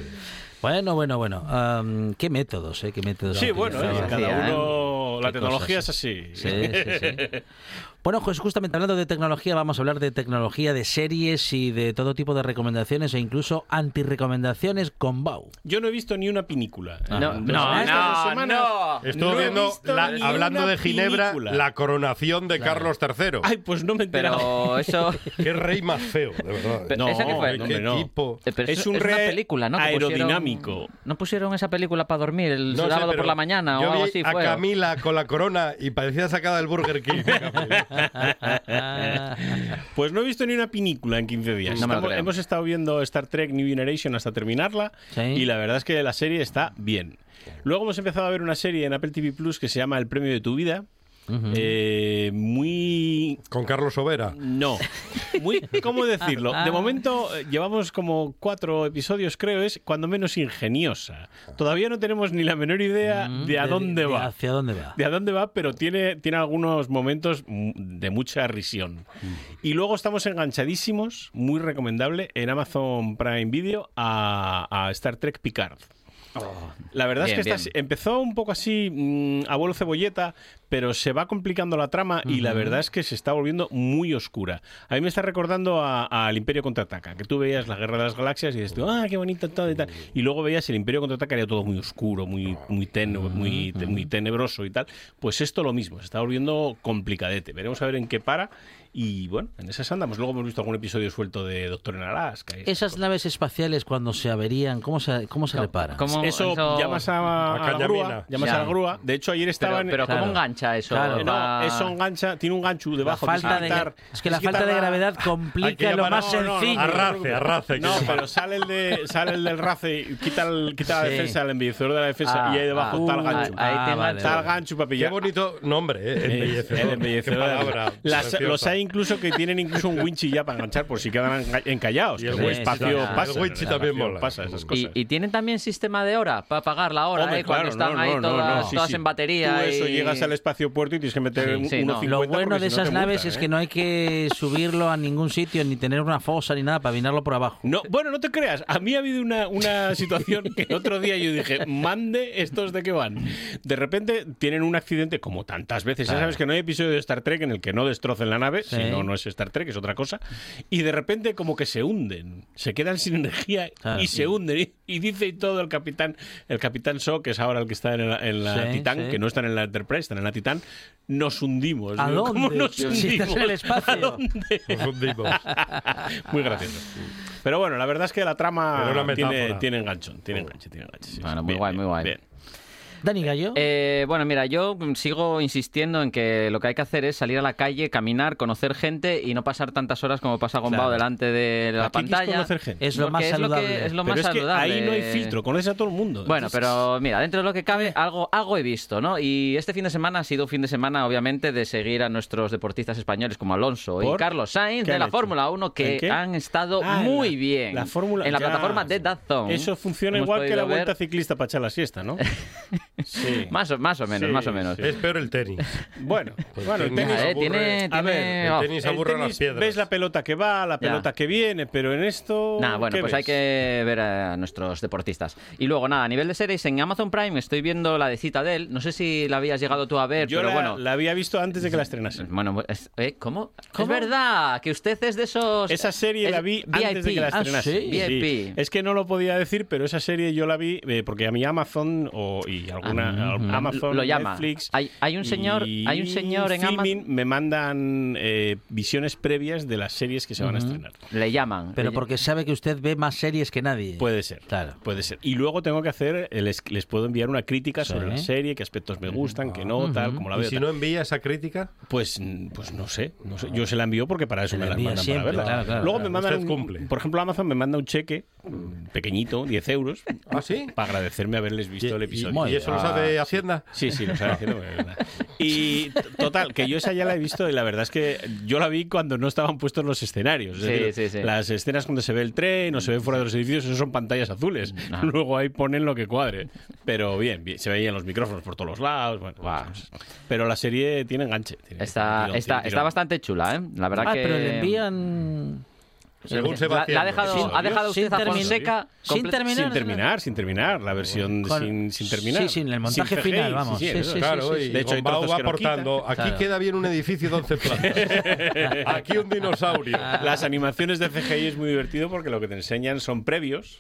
A: Bueno, bueno, bueno. Am, ¿Qué métodos, eh? ¿Qué métodos?
F: Sí, bueno, eh, cada
K: hacía, ¿eh?
F: uno. La tecnología es
A: cosas.
F: así.
A: Sí, sí, sí. Bueno, pues justamente hablando de tecnología, vamos a hablar de tecnología, de series y de todo tipo de recomendaciones e incluso antirrecomendaciones con Bau.
F: Yo no he visto ni una pinícula.
A: No,
K: No, no, no, no.
J: Estuve viendo, la- hablando de Ginebra,
F: pinícula.
J: la coronación de Carlos III.
F: Ay, pues no me he.
K: Pero eso...
J: Qué rey más feo, de verdad.
K: Pero
F: No,
K: ¿Esa qué fue?
J: Qué tipo.
K: Eh, pero
F: Es
K: eso
F: un
K: una película, ¿no? Pusieron-
F: aerodinámico.
K: ¿No pusieron esa película para dormir el
J: sé,
K: sábado por la mañana
J: yo
K: o algo
J: vi
K: así?
J: a
K: fue?
J: Camila con la corona y parecía sacada del Burger King.
F: Pues no he visto ni una pinícula en 15 días.
K: No
F: Estamos- hemos estado viendo Star Trek New Generation hasta terminarla
A: Sí.
F: y la verdad es que la serie está bien. Luego hemos empezado a ver una serie en Apple TV Plus que se llama El premio de tu vida. Eh, muy
J: con Carlos Sobera.
F: no, muy, ¿cómo decirlo? De momento eh, llevamos como cuatro episodios, creo, es cuando menos ingeniosa. Todavía no tenemos ni la menor idea de a dónde
A: de
F: va.
A: ¿Hacia dónde va?
F: De a dónde va, pero tiene, tiene algunos momentos mm, de mucha risión. Y luego estamos enganchadísimos, muy recomendable, en Amazon Prime Video a, a Star Trek Picard. La verdad
K: Bien,
F: es que esta empezó un poco así, mm, a vuelo cebolleta, pero se va complicando la trama y la verdad es que se está volviendo muy oscura. A mí me está recordando a- al Imperio Contraataca, que tú veías la Guerra de las Galaxias y dices, ah, qué bonito todo y tal. Y luego veías el Imperio Contraataca era todo muy oscuro, muy, muy, ten- muy, te- muy tenebroso y tal. Pues esto lo mismo, se está volviendo complicadete. Veremos a ver en qué para. Y bueno, en esas andamos. Luego hemos visto algún episodio suelto de Doctor en Alaska. y esas
A: naves espaciales cuando se averían, ¿cómo se, cómo se reparan?
K: ¿Cómo-
F: Eso,
K: eso-
F: llamas a,
J: A
F: a la grúa, llamas
K: Ya.
F: a la grúa. De hecho, ayer
K: Pero,
F: estaban.
K: pero
A: Claro.
K: ¿cómo engancha eso?
A: Claro.
F: Eh, no,
K: Va-
F: eso engancha, tiene un gancho
A: La
F: debajo.
A: falta de,
F: quitar-
A: es que la falta de gravedad complica lo más
F: no, no, no,
A: sencillo.
J: Arrace, arrace.
F: No, pero sale el, de, sale el del race, y quita, el, quita la defensa, el embellecedor de la defensa,
K: Ah,
F: y ahí debajo
K: ah,
F: está el
A: uh,
F: gancho.
K: ahí te
A: Ah,
F: Está el gancho para
J: Qué
F: pillar.
J: bonito nombre, ¿eh?
F: Eh,
J: Embellecedor.
F: el embellecedor.
J: Qué
F: Las-
J: preciosa.
F: los hay incluso que tienen incluso un winchi ya para enganchar por si quedan encallados.
J: Y el
F: el
J: winchi
F: espacio pasa.
J: El winchi
F: el
J: también mola.
F: Pasa esas
K: ¿Y,
F: cosas.
K: y tienen también sistema de hora para pagar la hora,
F: Hombre,
K: eh, cuando
F: claro,
K: están
F: no,
K: ahí
F: no,
K: todas,
F: no, sí,
K: todas
F: sí.
K: en batería.
F: Tú eso,
K: y-
F: llegas al espacio puerto y tienes que meter
K: Sí,
F: un-
K: sí,
F: unos
K: no.
A: Lo
F: 50
A: bueno de esas naves es
F: ¿eh?
A: que no hay que subirlo a ningún sitio, ni tener una fosa ni nada para vinarlo por abajo.
F: No, bueno, no te creas. A mí ha habido una, una situación que otro día yo dije, mande estos de qué van. De repente tienen un accidente, como tantas veces. Ya sabes que no hay episodio de Star Trek en el que no destrocen la nave,
A: Sí.
F: si no, no es Star Trek, es otra cosa. Y de repente como que se hunden, se quedan sin energía
A: Claro.
F: y se hunden. Y, y dice y todo el capitán, el capitán Shaw, que es ahora el que está en la, en la
A: Sí,
F: Titán,
A: sí.
F: que no están en la Enterprise, están en la Titán, nos hundimos.
A: ¿A dónde?
F: ¿Cómo nos
A: Si
F: hundimos?
A: estás en el espacio.
F: ¿A dónde?
J: Nos hundimos.
F: Muy gracioso. Pero bueno, la verdad es que la trama tiene, tiene enganchón, tiene enganche, tiene enganche. sí,
K: Bueno,
F: sí.
K: muy
F: Bien,
K: guay, muy guay.
F: bien.
A: Dani Gallo.
K: Eh, bueno, mira, yo sigo insistiendo en que lo que hay que hacer es salir a la calle, caminar, conocer gente y no pasar tantas horas como pasa Gombao
F: Claro.
K: delante de la
F: Aquí
K: pantalla.
F: conocer gente.
A: Es lo más
K: es lo que-
A: saludable.
K: es lo
F: Pero
K: más
F: es que
K: saludable.
F: ahí no hay filtro, conoces a todo el mundo.
K: Bueno,
F: Entonces,
K: pero mira, dentro de lo que cabe, algo, algo he visto, ¿no? Y este fin de semana ha sido un fin de semana, obviamente, de seguir a nuestros deportistas españoles como Alonso y. Carlos Sainz
F: ¿Qué
K: de la? Fórmula 1
F: ¿En
K: que han estado
F: Ah,
K: muy
F: la-
K: bien
F: la Fórmula-
K: en la
F: ya.
K: plataforma de DAZN.
F: Eso funciona
K: Hemos
F: igual que la
K: ver-
F: vuelta ciclista para echar la siesta, ¿no? Sí.
K: Más o, más o menos,
F: Sí,
K: más o menos.
F: sí.
J: Es peor el tenis.
F: Bueno,
J: Pues
F: bueno, el
J: tenis
K: Eh,
J: aburre-
K: tiene,
F: A ver,
J: el tenis
F: el
J: aburre a
F: tenis,
J: las piedras.
F: ves la pelota que va, la
K: Ya.
F: pelota que viene, pero en esto.
K: Nada, bueno,
F: ¿qué
K: pues
F: ves?
K: hay que ver a nuestros deportistas. Y luego, nada, a nivel de series, en Amazon Prime estoy viendo la de Citadel. No sé si la habías llegado tú a ver,
F: Yo
K: pero
F: la,
K: bueno.
F: la había visto antes de que la estrenasen.
K: Bueno, es- ¿eh? ¿cómo?
A: ¿Cómo?
K: Es verdad, que usted es de esos...
F: Esa serie
K: es
F: la vi
K: VIP.
F: antes de que la
A: Ah,
F: estrenasen.
A: sí.
K: VIP.
F: Es que no lo podía decir, pero esa serie yo la vi eh, porque a mí Amazon o, y alguna
K: Ah,
F: Amazon,
K: lo llama.
F: Netflix.
K: Hay- hay un señor-
F: y
K: hay un señor en Amazon-
F: me mandan eh, visiones previas de las series que se van a estrenar.
K: Le llaman.
A: Pero
K: Le-
A: porque sabe que usted ve más series que nadie.
F: Puede ser.
A: Claro.
F: Puede ser. Y luego tengo que hacer, eh, les, les puedo enviar una crítica
A: Sí.
F: sobre la serie, qué aspectos me gustan, qué no, tal, como la
J: Y
F: veo.
J: si
F: tal.
J: no envía esa crítica,
F: Pues, pues no sé, no sé. Yo se la envío porque para eso
A: Se
F: me
A: la
F: mandan
A: siempre,
F: para verla.
A: claro, claro,
F: Luego
J: claro.
F: me mandan, un-
J: cumple.
F: por ejemplo, Amazon me manda un cheque mm, pequeñito, 10 euros,
J: ¿ah, sí?
F: para agradecerme haberles visto el
J: Y-
F: episodio.
J: ¿Y, y eso lo sabe Hacienda?
F: Sí, sí, lo sabe haciendo. de verdad. Y total, que yo esa ya la he visto y la verdad es que yo la vi cuando no estaban puestos los escenarios. Es
K: Sí,
F: decir,
K: sí, sí.
F: Las escenas cuando se ve el tren o se ve fuera de los edificios, eso son pantallas azules.
K: Ah.
F: Luego ahí ponen lo que cuadre. Pero bien, bien, se veían los micrófonos por todos los lados. Bueno, cosas. Pero la serie tiene enganche. tiene-
K: Está,
F: tirón,
K: está, está bastante chula, ¿eh? La verdad
A: Ah,
K: que...
A: pero le envían...
J: Según se va
K: La- la ha dejado, ha dejado
A: Sin
K: usted a
A: terminar-
K: Fonseca...
A: sin terminar.
F: Sin terminar, sin terminar. La versión
A: Con-
F: sin, sin terminar.
A: Sí, sin el montaje
F: Sin CGI,
A: final, vamos.
F: sí, sí,
A: Sí, sí.
J: Claro,
A: sí,
J: y
F: De hecho,
J: Gombao va aportando. Aquí
A: Claro.
J: queda bien un edificio de 11 plantas. Aquí un dinosaurio.
F: Las animaciones de CGI es muy divertido porque lo que te enseñan son previos.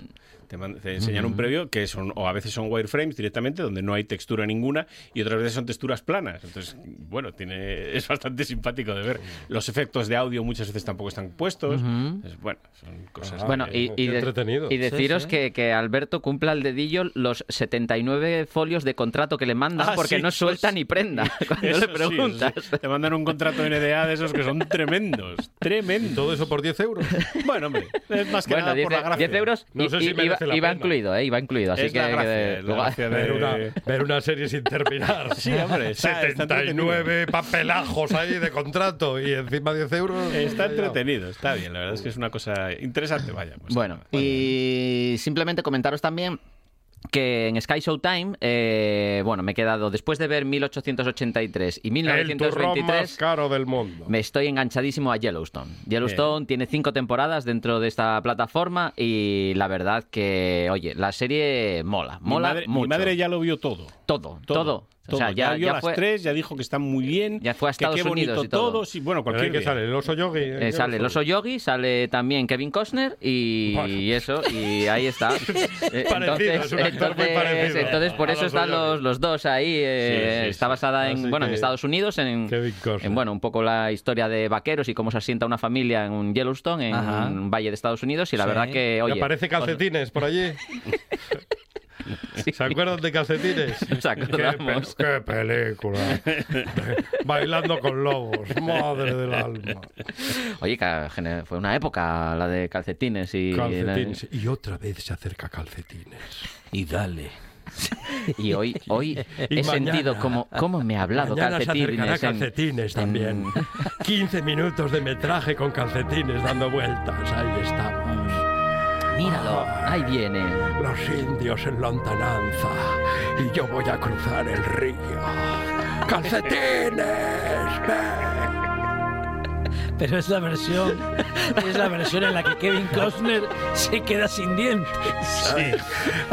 F: Te, man- te enseñan un previo que son, o a veces son wireframes directamente, donde no hay textura ninguna, y otras veces son texturas planas. Entonces, bueno, tiene, es bastante simpático de ver. Los efectos de audio muchas veces tampoco están puestos. Es- bueno, son cosas.
K: Bueno,
F: que-
K: y, y de-
J: entretenido.
K: y deciros
A: Sí, sí.
K: Que, que Alberto cumpla al dedillo los 79 folios de contrato que le mandan
F: Ah,
K: porque
F: sí,
K: no suelta ni prenda cuando
F: Eso
K: le preguntas.
F: Te mandan un contrato NDA de esos que son tremendos. Tremendos.
J: Todo eso por 10 euros.
F: Bueno, hombre, es más que
K: Bueno,
F: nada
K: 10,
F: por la gracia.
K: 10 euros
J: No
K: y,
J: sé si
K: y-
J: merece
K: iba,
J: la
K: iba
J: pena.
K: incluido, ¿eh? Iba incluido. Así
F: Es
K: que,
F: la gracia,
K: que-
F: es la
K: luego-
F: gracia
J: Ver
F: de-
J: una, ver una serie sin terminar.
F: Sí, hombre, está- está
J: 79 papelajos ahí de contrato y encima 10 euros.
F: Está
J: Ya.
F: entretenido, está bien. La verdad es que es una cosa interesante, vaya. pues.
K: Bueno, y simplemente comentaros también que en Sky Showtime, eh, bueno, me he quedado, después de ver 1883 y
J: El turrón más
K: 1923,
J: caro del mundo.
K: me estoy enganchadísimo a Yellowstone. Yellowstone tiene cinco temporadas dentro de esta plataforma y la verdad que, oye, la serie mola,
F: mi
K: mola
F: madre, mi
K: mucho.
F: madre ya lo vio todo.
K: Todo, todo. O
F: todo.
K: sea, ya,
F: vio
K: ya
F: las
K: fue,
F: tres, ya dijo que están muy bien.
K: Ya fue a
F: que
K: Estados
F: qué bonito
K: Unidos y todo.
F: todo. sí, bueno, cualquier
J: ahí que sale el oso yogi.
K: eh, sale el oso yogi, sale también Kevin Costner y,
J: Bueno.
K: y eso, y ahí está. Eh,
J: Parecido, es
K: entonces,
J: parecido
K: entonces por eso están los, los dos ahí. eh,
F: Sí, sí,
K: está basada en, bueno, en
J: que-
K: Estados Unidos, en,
J: Kevin Costner.
K: en, bueno, un poco la historia de vaqueros y cómo se asienta una familia en un Yellowstone, en
A: Ajá.
K: un valle de Estados Unidos, y la
A: Sí.
K: verdad que,
J: ¿Y
K: oye...
J: aparece calcetines por allí? ¿Se acuerdan de calcetines?
K: Nos
J: ¿Qué, pe- qué película. Bailando con lobos. Madre del alma.
K: Oye, que fue una época la de calcetines y...
J: Calcetines. Y otra vez se acerca calcetines.
A: Y dale.
K: Y hoy, hoy
J: Y
K: he
J: mañana-
K: sentido cómo, cómo me ha hablado
J: Mañana se
K: calcetines. en-
J: calcetines
K: en-
J: también. 15 minutos de metraje con calcetines dando vueltas. Ahí estamos.
K: Míralo, ahí viene.
J: Los indios en lontananza. Y yo voy a cruzar el río. ¡Calcetines! ven!
A: Pero es la versión es la versión en la que Kevin Costner se queda sin dientes.
J: Sí.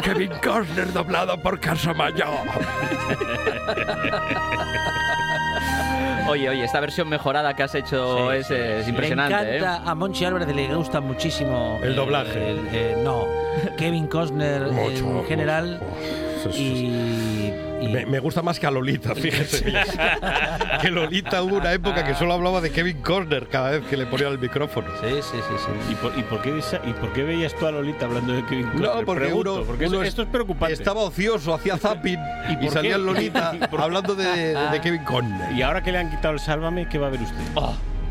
J: Kevin Costner doblado por Casamayor.
K: Oye, oye, esta versión mejorada que has hecho es, es impresionante.
A: Le
K: ¿eh?
A: encanta a Monchi Álvarez le gusta muchísimo
J: El doblaje.
A: el- eh, no, Kevin Costner en general
J: mucho.
A: y, y-
J: Me, me gusta más que a Lolita, fíjese. que Lolita hubo una época que solo hablaba de Kevin Corner cada vez que le ponían el micrófono.
A: Sí, sí, sí, sí.
F: ¿Y por, y por qué, esa- ¿Y por qué veías tú a Lolita hablando de Kevin
J: No,
F: Costner?
J: porque
F: Pregunto,
J: uno,
F: porque esto es preocupante.
J: Estaba ocioso, hacía zapping y, salía Lolita
F: ¿Y por-
J: hablando de, de Kevin Conner.
F: Y ahora que le han quitado el Sálvame, ¿qué va a ver usted?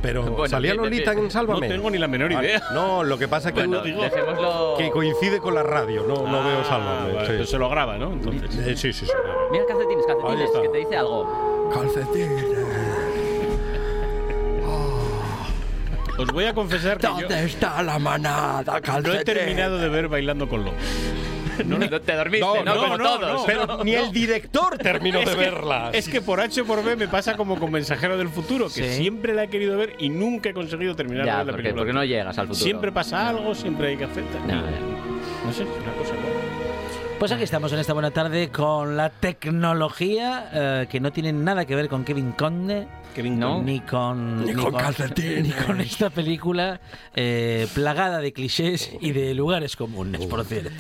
J: Pero
K: Bueno,
J: salía Lolita en Sálvame.
F: No tengo ni la menor
J: Ah,
F: idea.
J: No, lo que pasa es que,
K: Bueno,
J: uno-
K: dejémoslo...
J: que coincide con la radio, no, no
F: Ah,
J: veo Sálvame.
F: vale,
J: sí.
F: entonces se lo graba, ¿no? Entonces.
J: Eh, sí, sí, sí.
K: Mira calcetines, calcetines, que te dice algo.
J: Calcetines.
F: Os voy a confesar que yo
J: ¿Dónde está la manada,
F: no he
J: calcetines?
F: terminado de ver Bailando con Lobos.
K: No, te dormiste,
J: No,
K: ¿no?
J: no,
K: Como
F: no,
K: todos.
F: no.
J: Pero ni el director terminó de verla.
F: Es que por H o por B me pasa como con Mensajero del Futuro, que
A: Sí.
F: siempre la he querido ver y nunca he conseguido terminar de ver la
K: porque,
F: película.
K: porque no llegas al futuro.
F: Siempre pasa algo, siempre hay que hacer.
K: No.
F: No sé, es una cosa.
A: Pues aquí estamos en esta buena tarde con la tecnología eh, que no tiene nada que ver con Kevin Conde.
F: Kevin
K: No.
A: Ni con,
J: Ni con calcetines.
A: ni con esta película eh, plagada de clichés y de lugares comunes, por cierto.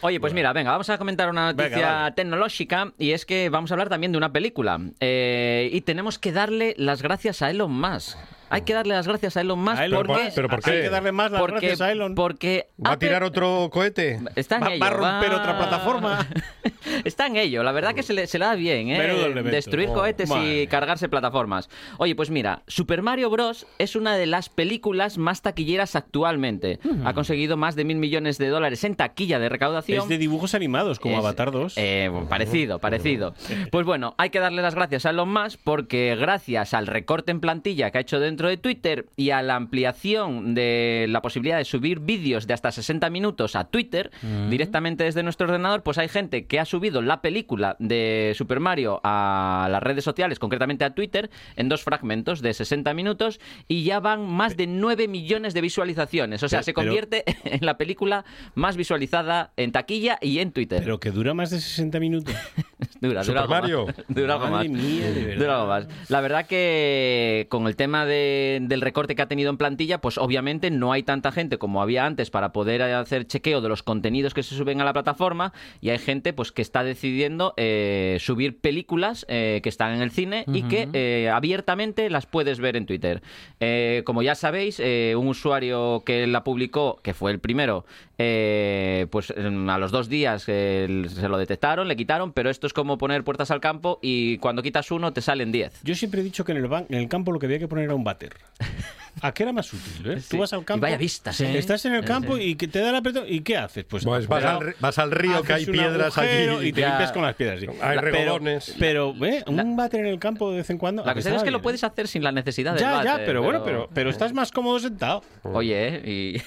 K: Oye, pues mira, venga, vamos a comentar una noticia
F: Venga, vale.
K: tecnológica y es que vamos a hablar también de una película Eh, y tenemos que darle las gracias a Elon Musk. Hay que darle las gracias a Elon Musk
F: A Elon
K: porque.
J: ¿Pero por qué?
F: Hay que darle más las
K: porque,
F: gracias a Elon.
K: porque
J: ¿Va a tirar otro cohete?
K: Está en
F: Va-
K: ello,
F: va a romper otra plataforma.
K: Está en ello, la verdad que se le, se le da bien, ¿eh? Destruir
F: Oh,
K: cohetes
F: madre.
K: y cargarse plataformas. Oye, pues mira, Super Mario Bros. es una de las películas más taquilleras actualmente. Ha conseguido más de mil millones de dólares en taquilla de recaudación.
F: Es de dibujos animados, como
K: Es-
F: Avatar 2.
K: eh, bueno, parecido, parecido. Pues bueno, hay que darle las gracias a Elon Musk porque gracias al recorte en plantilla que ha hecho dentro de Twitter y a la ampliación de la posibilidad de subir vídeos de hasta 60 minutos a Twitter directamente desde nuestro ordenador, pues hay gente que ha subido la película de Super Mario a las redes sociales, concretamente a Twitter, en dos fragmentos de 60 minutos y ya van más de 9 millones de visualizaciones. O sea,
F: Pero-
K: se
F: pero-
K: convierte en la película más visualizada en taquilla y en Twitter.
F: Pero que dura más de 60 minutos.
K: Dura,
J: Super
K: dura algo
J: Mario.
K: más. Dura algo más.
F: Mía.
K: Dura algo más. La verdad que con el tema de- del recorte que ha tenido en plantilla, pues obviamente no hay tanta gente como había antes para poder hacer chequeo de los contenidos que se suben a la plataforma y hay gente pues que está decidiendo eh, subir películas eh, que están en el cine y que eh, abiertamente las puedes ver en Twitter. Eh, como ya sabéis, un usuario que la publicó, que fue el primero, eh, pues a los dos días eh, se lo detectaron, le quitaron, pero esto es como poner puertas al campo y cuando quitas uno te salen diez.
F: Yo siempre he dicho que en el, ban- en el campo lo que había que poner era un váter. ¿A qué era más útil? eh?
K: Sí.
F: Tú vas al
K: Y
F: campo.
K: vaya vistas, ¿eh?
F: Estás en el campo
K: sí.
F: y que te da el apretón. ¿Y qué haces? Pues,
J: Pues vas al ri- vas al río, que hay piedras allí.
F: Y te
K: Ya.
F: limpias con las piedras. sí.
J: Hay
F: La- pero-
J: regodones.
F: Pero, ¿eh? un váter en el campo de vez en cuando.
K: La cuestión es que lo puedes hacer sin la necesidad del
F: Ya, ya,
K: váter,
F: pero bueno, pero, pero estás más cómodo sentado.
K: Oye, ¿eh?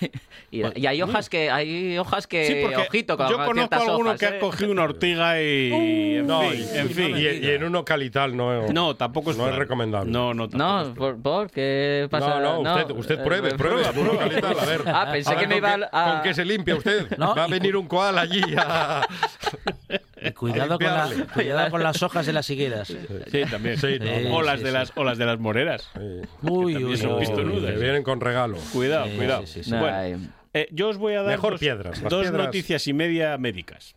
K: y, y, y hay hojas que hay hojas que
F: Sí, porque
K: ojito con
F: yo conozco a alguno
K: hojas,
F: que
K: ¿eh?
F: ha cogido una ortiga y. en
J: No,
F: fin,
J: y,
F: en fin.
J: y- y en uno calital no,
F: No, tampoco es
J: no es recomendable.
F: No, no,
K: No. ¿por, por qué pasa?
J: No, no, usted, usted
K: eh,
J: pruebe,
K: eh,
J: pruebe, pruebe calital, a ver.
K: Ah, pensé
J: A ver
K: que me iba a-
J: ¿Con qué se limpia usted?
A: No,
J: Va a venir un koala allí a...
A: Y cuidado, con, la- cuidado con las hojas de las higueras.
F: Sí, también.
J: Sí,
F: o,
A: no.
F: las
A: Sí,
F: de
A: sí,
F: las, o las de las moreras.
A: Uy, uy,
F: son
A: uy.
F: pistonudas.
J: Que vienen con regalo.
F: Cuidado,
A: Sí,
F: cuidado.
A: sí, sí, sí.
F: Bueno. Eh, yo os voy a dar
J: Mejor
F: dos,
J: piedras,
F: dos
J: piedras-
F: noticias y media médicas.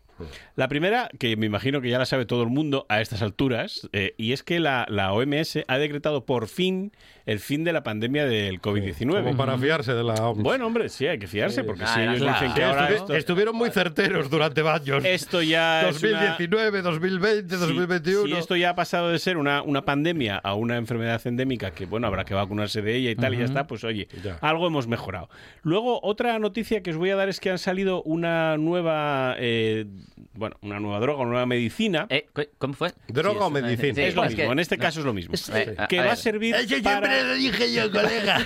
F: La primera, que me imagino que ya la sabe todo el mundo a estas alturas, eh, y es que la, la OMS ha decretado por fin el fin de la pandemia del COVID-19.
J: Como para fiarse de la OMS.
F: Bueno, hombre, sí, hay que fiarse, porque si
K: Ah,
F: ellos
K: claro.
F: dicen que
J: Sí,
F: ahora
J: estuvi-
F: esto,
J: estuvieron muy certeros durante años.
F: esto ya es una-
J: 2019, 2020,
F: Si-
J: 2021.
F: Si esto ya ha pasado de ser una, una pandemia a una enfermedad endémica que, bueno, habrá que vacunarse de ella y tal, y ya está, pues oye,
J: Ya.
F: algo hemos mejorado. Luego, otra noticia que os voy a dar es que han salido una nueva, eh, bueno, una nueva droga, una nueva medicina.
K: Eh, ¿cu- ¿Cómo fue?
J: ¿Droga
K: Sí,
J: o medicina?
K: sí,
F: es lo
K: es
F: mismo,
K: que-
F: en este caso es lo mismo.
K: Eh,
F: que
K: a
F: va a servir para...
J: siempre lo dije yo, colega.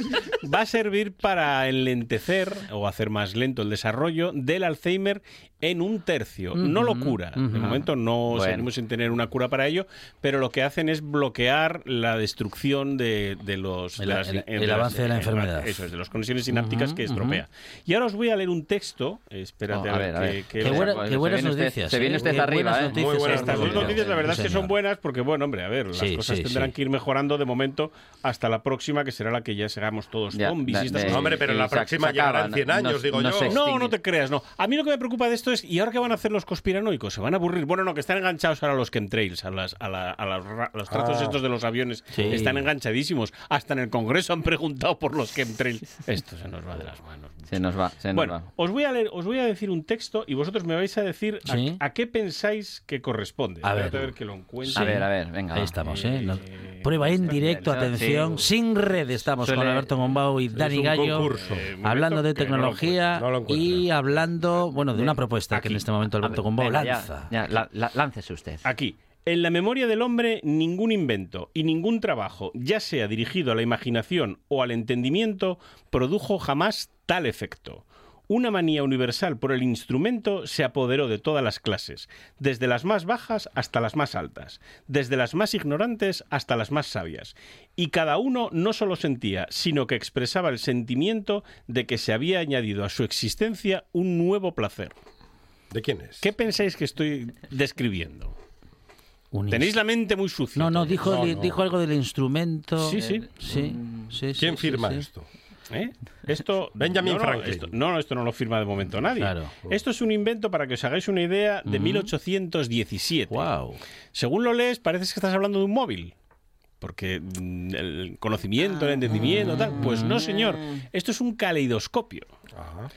F: va a servir para enlentecer o hacer más lento el desarrollo del Alzheimer en un tercio. No lo cura. De momento no
K: Bueno.
F: seguimos sin tener una cura para ello, pero lo que hacen es bloquear la destrucción de, de los...
A: El-
F: de las-
A: el-
F: de
A: el
F: las-
A: avance de la enfermedad.
F: Eso es, de las conexiones sinápticas que estropea. Y ahora os voy a leer un texto. Espérate
K: Oh,
F: a,
K: a
F: ver,
K: a
F: que-
K: ver.
F: que-
A: Qué buena, buenas noticias,
K: se viene
A: ¿eh?
K: usted arriba,
A: buenas
K: ¿eh?
A: noticias
J: Muy buenas
F: Estas dos
J: noticias.
F: la verdad es que son buenas porque, bueno, hombre, a ver, las
A: Sí,
F: cosas
A: sí,
F: tendrán
A: sí.
F: que ir mejorando de momento hasta la próxima, que será la que ya seamos todos zombies.
J: Hombre, pero la próxima
K: se
J: llegará
K: acaba,
J: en 100
K: no-
J: años, digo
K: no
J: yo.
F: No, no te creas, no. A mí lo que me preocupa de esto es, ¿y ahora qué van a hacer los conspiranoicos? ¿Se van a aburrir? Bueno, no, que están enganchados ahora a los chemtrails, a, las, a, la- a las ra- a los trazos
J: Ah.
F: estos de los aviones.
A: Sí.
F: Están enganchadísimos. Hasta en el Congreso han preguntado por los chemtrails. Esto se nos va de las manos.
K: Se nos va, se nos
F: Bueno,
K: va.
F: os voy, a leer, os voy a decir un texto y vosotros me vais a decir a-
A: Sí.
F: a, qué pensáis que corresponde.
A: A ver.
F: A ver que lo encuentre.
K: A ver, a ver, venga.
A: Ahí
K: va.
A: estamos, ¿eh?
F: Eh,
A: Prueba en directo,
K: sí.
A: atención, sin red. Estamos con Alberto Gombau y Dani Gallo,
J: concurso.
F: Eh,
A: hablando de
F: no
A: tecnología
J: encuentro, no
A: y hablando, bueno, de una propuesta que en este momento Alberto Gombau
K: Venga, ya,
A: lanza.
K: ya, la- la- láncese usted.
F: Aquí. En la memoria del hombre, ningún invento y ningún trabajo, ya sea dirigido a la imaginación o al entendimiento, produjo jamás tal efecto. Una manía universal por el instrumento se apoderó de todas las clases, desde las más bajas hasta las más altas, desde las más ignorantes hasta las más sabias, y cada uno no solo sentía, sino que expresaba el sentimiento de que se había añadido a su existencia un nuevo placer.
J: ¿De quién es?
F: ¿Qué pensáis que estoy describiendo?
A: Un
F: Tenéis la mente muy sucia.
A: No, no, dijo,
J: No, no.
A: dijo algo del instrumento.
F: Sí, sí.
A: Sí, sí, sí,
J: ¿Quién
A: sí,
J: firma
A: sí.
J: esto?
F: ¿Eh? Esto,
J: Benjamin
F: no, no,
J: Franklin.
F: esto- no, no, esto no lo firma de momento nadie.
A: Claro.
F: Esto es un invento, para que os hagáis una idea, de 1817.
A: Wow.
F: Según lo lees, parece que estás hablando de un móvil. Porque mm, el conocimiento, el entendimiento, tal. Pues no, señor. Esto es un caleidoscopio.
J: Ajá.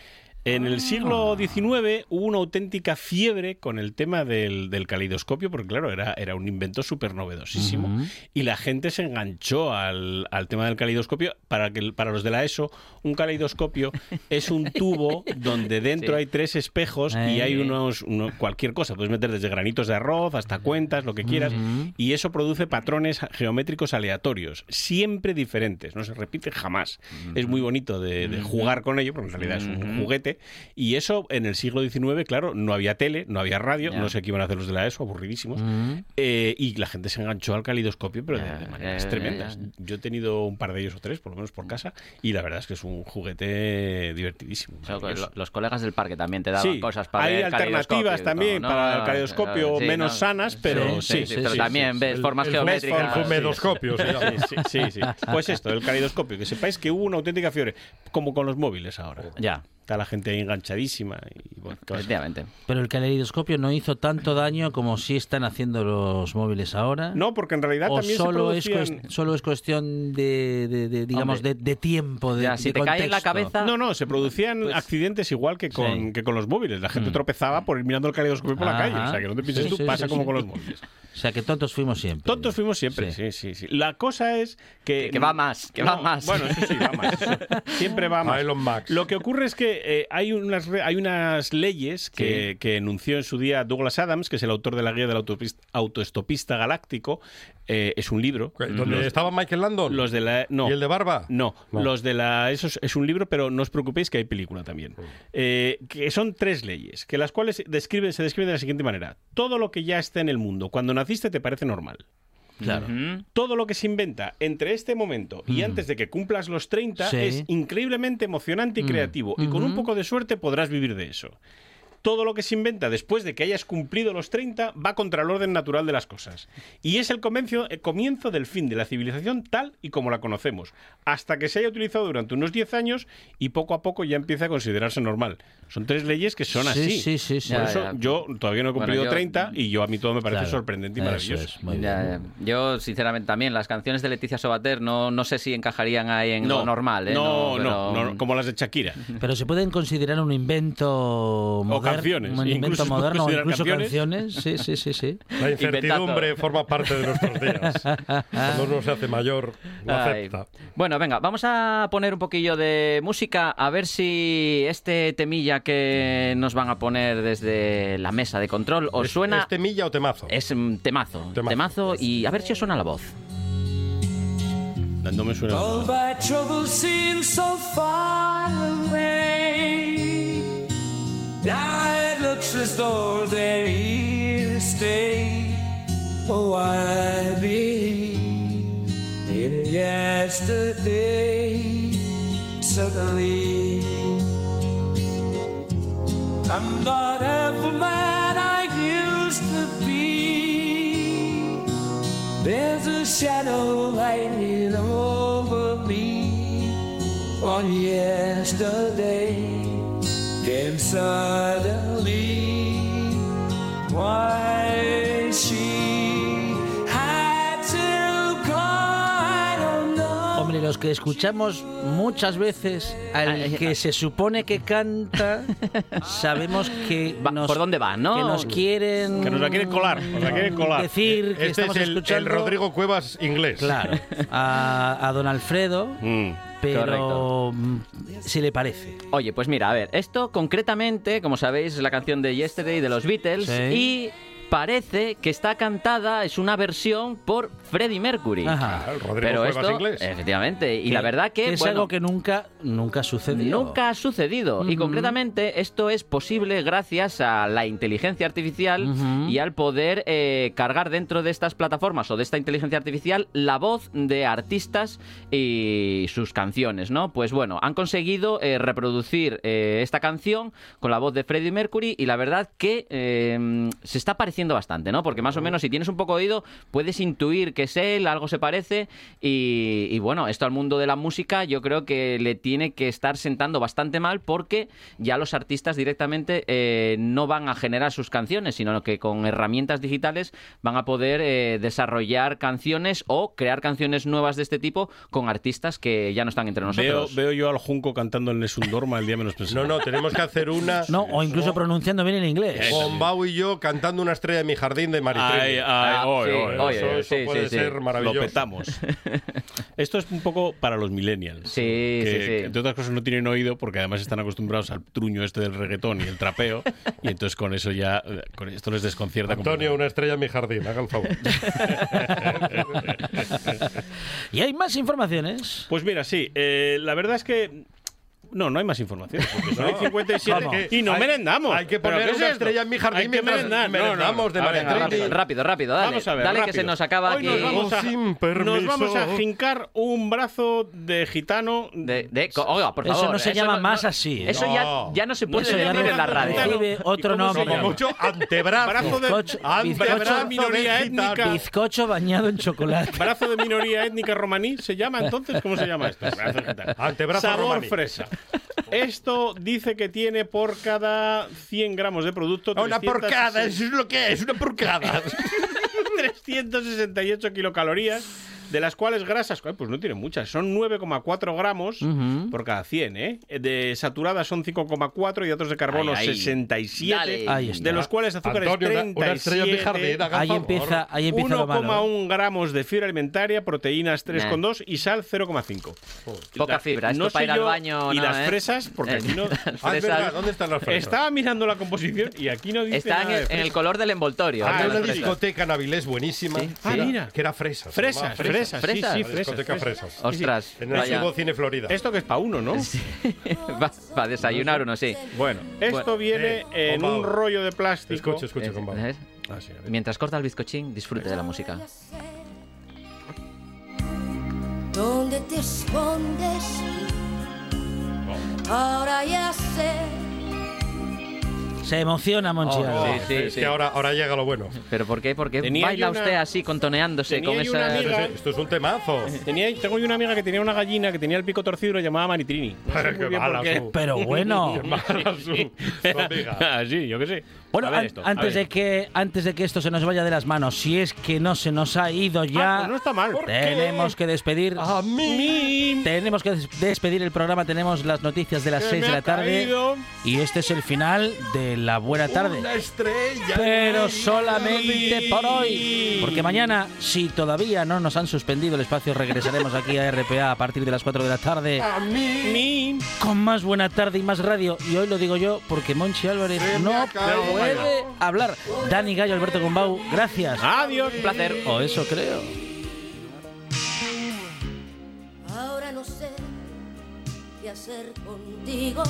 F: En el siglo XIX hubo una auténtica fiebre con el tema del, del caleidoscopio, porque claro, era, era un invento súper novedosísimo.
A: Ujú.
F: Y la gente se enganchó al, al tema del caleidoscopio. Para, que, para los de la ESO, un caleidoscopio es un tubo donde dentro
K: Sí.
F: hay tres espejos y hay unos, uno- cualquier cosa. Puedes meter desde granitos de arroz hasta cuentas, lo que quieras. Y eso produce patrones geométricos aleatorios, siempre diferentes, no se repite jamás. Es muy bonito de, de jugar con ello, porque en realidad es un juguete. Y eso en el siglo XIX, claro, no había tele, no había radio,
K: Ya.
F: no sé qué iban a hacer los de la ESO, aburridísimos.
A: Ujú.
F: Eh, y la gente se enganchó al calidoscopio, pero de,
K: Ya,
F: de maneras
K: ya,
F: tremendas. Yo he tenido un par de ellos o tres, por lo menos por casa, y la verdad es que es un juguete divertidísimo.
K: Los colegas del parque también te daban
F: Sí,
K: cosas para
F: hay
K: ver
F: alternativas también
K: ¿no?
F: para el
K: No,
F: caleidoscopio
K: sí,
F: menos
K: no.
F: sanas, pero sí, sí,
K: pero también ves
F: sí.
K: formas
J: el
K: geométricas.
J: fumedoscopio, llama.
F: Sí, sí. Pues esto, el caleidoscopio, que sepáis que hubo una auténtica fiebre, como con los móviles ahora.
K: Ya,
F: Está la gente ahí enganchadísima y bueno,
K: efectivamente.
A: Pero el caleidoscopio no hizo tanto daño como sí están haciendo los móviles ahora.
F: No, porque en realidad
A: o
F: también
A: solo
F: se
A: es,
F: producían...
A: solo es cuestión de, de- de, digamos, de, de tiempo, de,
K: Ya, si
A: de
K: te cae en la cabeza-
F: No, no, se producían
K: Pues-
F: accidentes igual que con,
A: Sí.
F: que con los móviles. La gente
A: Mm.
F: tropezaba por ir mirando el caleidoscopio por la calle. O sea, que no te pienses
A: Sí,
F: tú,
A: sí,
F: pasa
A: sí,
F: como
A: sí.
F: con los móviles.
A: O sea, que tontos fuimos siempre.
F: Tontos fuimos siempre, sí, sí, sí. La cosa es que...
K: Que- que va más, que va más.
F: Bueno, eso sí, va más. Siempre va más.
J: A Elon Musk.
F: Lo que ocurre es que eh, hay, unas, hay unas leyes que, que enunció en su día Douglas Adams, que es el autor de la guía del autopista- autoestopista galáctico. Eh, es un libro.
J: ¿Dónde
F: Los-
J: estaba Michael Landon?
F: Los de la... No.
J: ¿Y el de Barba?
F: No,
J: No.
F: los de la. Eso es, es un libro, pero no os preocupéis que hay película también. Eh, que son tres leyes, que las cuales describen, se describen de la siguiente manera: todo lo que ya está en el mundo, cuando naciste, te parece normal.
A: Claro.
F: Todo lo que se inventa entre este momento y
A: Mm.
F: antes de que cumplas los 30
A: Sí.
F: es increíblemente emocionante y
A: Mm.
F: creativo. Y con un poco de suerte podrás vivir de eso. Todo lo que se inventa después de que hayas cumplido los 30 va contra el orden natural de las cosas. Y es el comienzo, el comienzo del fin de la civilización tal y como la conocemos, hasta que se haya utilizado durante unos 10 años y poco a poco ya empieza a considerarse normal. Son tres leyes que son
A: Sí,
F: así.
A: sí, sí, sí.
F: Por
K: Ya,
F: eso
K: ya.
F: yo todavía no he
K: Bueno,
F: cumplido
K: yo-
F: 30 y yo a mí todo me parece
A: Claro.
F: sorprendente y maravilloso.
A: es,
K: Ya. Yo, sinceramente, también las canciones de Leticia Sobater no, no sé si encajarían ahí en lo normal. ¿eh?
F: No, no,
K: pero-
F: no, como las de Shakira.
A: Pero se pueden considerar un invento moderno.
F: Canciones,
A: Un invento moderno incluso
F: canciones.
A: canciones. Sí, sí, sí, sí.
J: La incertidumbre forma parte de nuestros días. Cuando uno se hace mayor, lo
K: Ay.
J: acepta.
K: Bueno, venga, vamos a poner un poquillo de música a ver si este temilla que nos van a poner desde la mesa de control os
J: ¿Es-
K: suena.
J: ¿Es temilla o temazo?
K: Es temazo,
J: Temazo.
K: temazo, y a ver si os suena la voz.
F: No me suena.
I: Now it looks as though they're here to stay. Oh, I believe in yesterday. Suddenly,
L: I'm not half man I used to be. There's a shadow hanging over me on yesterday. Suddenly, why she had to go, I don't know.
A: Hombre, los que escuchamos muchas veces al que se supone que canta, sabemos que nos,
K: ¿Por dónde va, no?
A: que nos quieren
F: Que nos la quieren colar, nos la quieren colar.
A: decir que
J: Este es
A: estamos
J: el, el
A: escuchando
J: Rodrigo Cuevas inglés.
A: Claro, a, a don Alfredo,
F: Mm.
A: Pero
K: Correcto.
A: mm, si le parece.
K: Oye, pues mira, a ver, esto concretamente, como sabéis, es la canción de Yesterday de los Beatles
A: Sí.
K: y parece que está cantada, es una versión por Freddie Mercury.
A: Ajá.
K: Pero esto,
J: inglés.
K: efectivamente, y la verdad que,
A: es
K: bueno,
A: algo que nunca, nunca sucedió.
K: Nunca ha sucedido. Y concretamente esto es posible gracias a la inteligencia artificial y al poder eh, cargar dentro de estas plataformas o de esta inteligencia artificial la voz de artistas y sus canciones, ¿no? Pues bueno, han conseguido eh, reproducir eh, esta canción con la voz de Freddie Mercury y la verdad que eh, se está pareciendo bastante, ¿no? Porque más o menos si tienes un poco de oído puedes intuir que es él, algo se parece y, y bueno, esto al mundo de la música yo creo que le tiene que estar sentando bastante mal porque ya los artistas directamente eh, no van a generar sus canciones, sino que con herramientas digitales van a poder eh, desarrollar canciones o crear canciones nuevas de este tipo con artistas que ya no están entre nosotros.
F: veo yo al Junco cantando el Nessun Dorma el día menos pensado.
J: No, no, tenemos que hacer una
A: No, o incluso pronunciando bien el inglés.
J: con Bau y yo cantando una estrella en mi jardín de Maritrini.
F: Ay, ay,
K: Ah,
F: oy,
K: sí,
F: oy,
K: oye,
J: eso eso
K: sí,
J: puede
K: sí, sí.
J: ser
F: Lo
J: maravilloso.
F: petamos. Esto es un poco para los millennials.
K: Sí,
F: que,
K: sí, sí.
F: que, entre otras cosas no tienen oído porque además están acostumbrados al truño este del reggaetón y el trapeo. y entonces con eso ya, con esto les desconcierta.
J: Antonio, una estrella en mi jardín, haga el favor.
A: ¿Y hay más informaciones?
F: Pues mira, sí, eh, la verdad es que. No, no hay más información. Porque son
J: No.
F: 57
A: ¿Cómo?
F: y no
J: Hay-
F: merendamos.
J: hay que
F: ¿Pero
J: poner
F: es
J: una
F: esto?
J: estrella en mi jardín
F: Hay que
J: mientras
F: merendar. No, no, no.
J: merendamos de
K: rápido, rápido, rápido, dale.
F: Vamos a ver,
K: dale que
F: rápido.
K: se nos acaba
F: Hoy
K: aquí.
F: nos vamos, a,
J: Sin
F: nos vamos a jincar un brazo de gitano.
K: De, de- oiga, por
A: Eso
K: favor.
A: no se llama más así, ¿eh?
K: Eso ya,
J: No.
K: ya no se puede
A: Eso
K: decir en la radio.
A: otro
F: ¿Y cómo se
A: nombre.
J: Como mucho antebrazo.
F: Brazo de,
A: Bizcocho-
F: antebrazo
A: bizcocho-
F: de minoría étnica.
A: Bizcocho bañado en chocolate.
F: Brazo de minoría étnica romaní se llama entonces, ¿cómo se llama esto?
J: Antebrazo
F: Sabor
J: romaní.
F: fresa. Esto dice que tiene por cada 100 gramos de producto.
J: Una
F: 360
J: porcada, eso es lo que es, una porcada.
F: 368 kilocalorías, de las cuales grasas, pues no tiene muchas, son 9,4 gramos
K: Ujú.
F: por cada 100, ¿eh? De saturadas son 5,4 y otros de carbono
K: Ahí, ahí.
F: 67,
K: Dale.
A: Ahí está.
F: de los cuales azúcares
J: Antonio, una,
F: 37.
J: una estrella en mi jardín, el
A: Ahí empieza, ahí empieza lo malo. ¿eh?
F: 1,1 gramos de fibra alimentaria, proteínas 3,2 y sal 0,5.
K: Poca
F: La-
K: fibra, esto
F: no
K: para ir al baño.
F: Y
K: no,
F: las
K: ¿eh?
F: fresas, porque aquí no.
J: Ah, es
K: fresas
J: verdad, ¿dónde están las fresas?
F: Estaba mirando la composición y aquí no dice
K: Están
F: nada de
K: en, en el
F: fresas.
K: color del envoltorio.
J: Había
F: Ah,
J: una
K: fresas.
J: discoteca en Avilés buenísima.
K: Sí.
F: Ah, mira.
J: Que era fresas.
F: Fresas,
J: llamaba
F: fresas,
K: Fresas.
F: sí, sí, fresas.
J: discoteca
F: fresas.
J: fresas.
K: Ostras,
J: En el antiguo cine Florida.
F: Esto que es para uno, ¿no?
K: Para desayunar uno, sí.
F: Bueno, esto
K: Bueno.
F: viene
J: Eh,
F: en
J: con
F: un rollo de plástico.
J: Escucha, escucha con Pau.
K: ¿Eh?
J: Ah, sí.
K: Mientras corta el bizcochín, disfrute de la música.
M: ¿Dónde te escondes? Ahora ya sé.
A: Se emociona, Monchi.
K: Oh, sí, sí,
J: es
K: sí.
J: que ahora, ahora llega lo bueno.
K: ¿Pero por qué? ¿Por qué
F: Tenía
K: baila
F: una-
K: usted así, contoneándose
F: tenía
K: con esa...
F: amiga-
J: Esto es un temazo.
F: Tenía, tengo yo una amiga que tenía una gallina que tenía el pico torcido y lo llamaba Maritrini. No sé
J: Pero qué mala su-
A: Pero bueno.
J: Qué mala su- amiga.
F: Ah, sí, yo qué sé.
A: Bueno, an-
F: esto,
A: antes, de que, antes de que esto se nos vaya de las manos, si es que no se nos ha ido ya,
F: Ah, pues no está mal.
A: tenemos que despedir.
J: A mí.
A: Tenemos que des- despedir el programa, tenemos las noticias de las
F: Se
A: 6
F: me
A: de la tarde
F: caído.
A: y este es el final de la buena tarde.
J: Una estrella.
A: Pero solamente por hoy. Porque mañana, si todavía no nos han suspendido el espacio, regresaremos aquí a RPA a partir de las 4 de la tarde
J: A mí.
A: Con más buena tarde y más radio. Y hoy lo digo yo porque Monchi Álvarez
J: Se
A: no puede hablar. Dani Gallo, Alberto Gombau, gracias.
F: Adiós.
K: Un placer.
A: O eso creo.
M: Ahora no sé qué hacer contigo.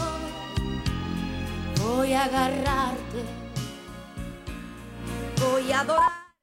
M: Voy a agarrarte. Voy a adorar.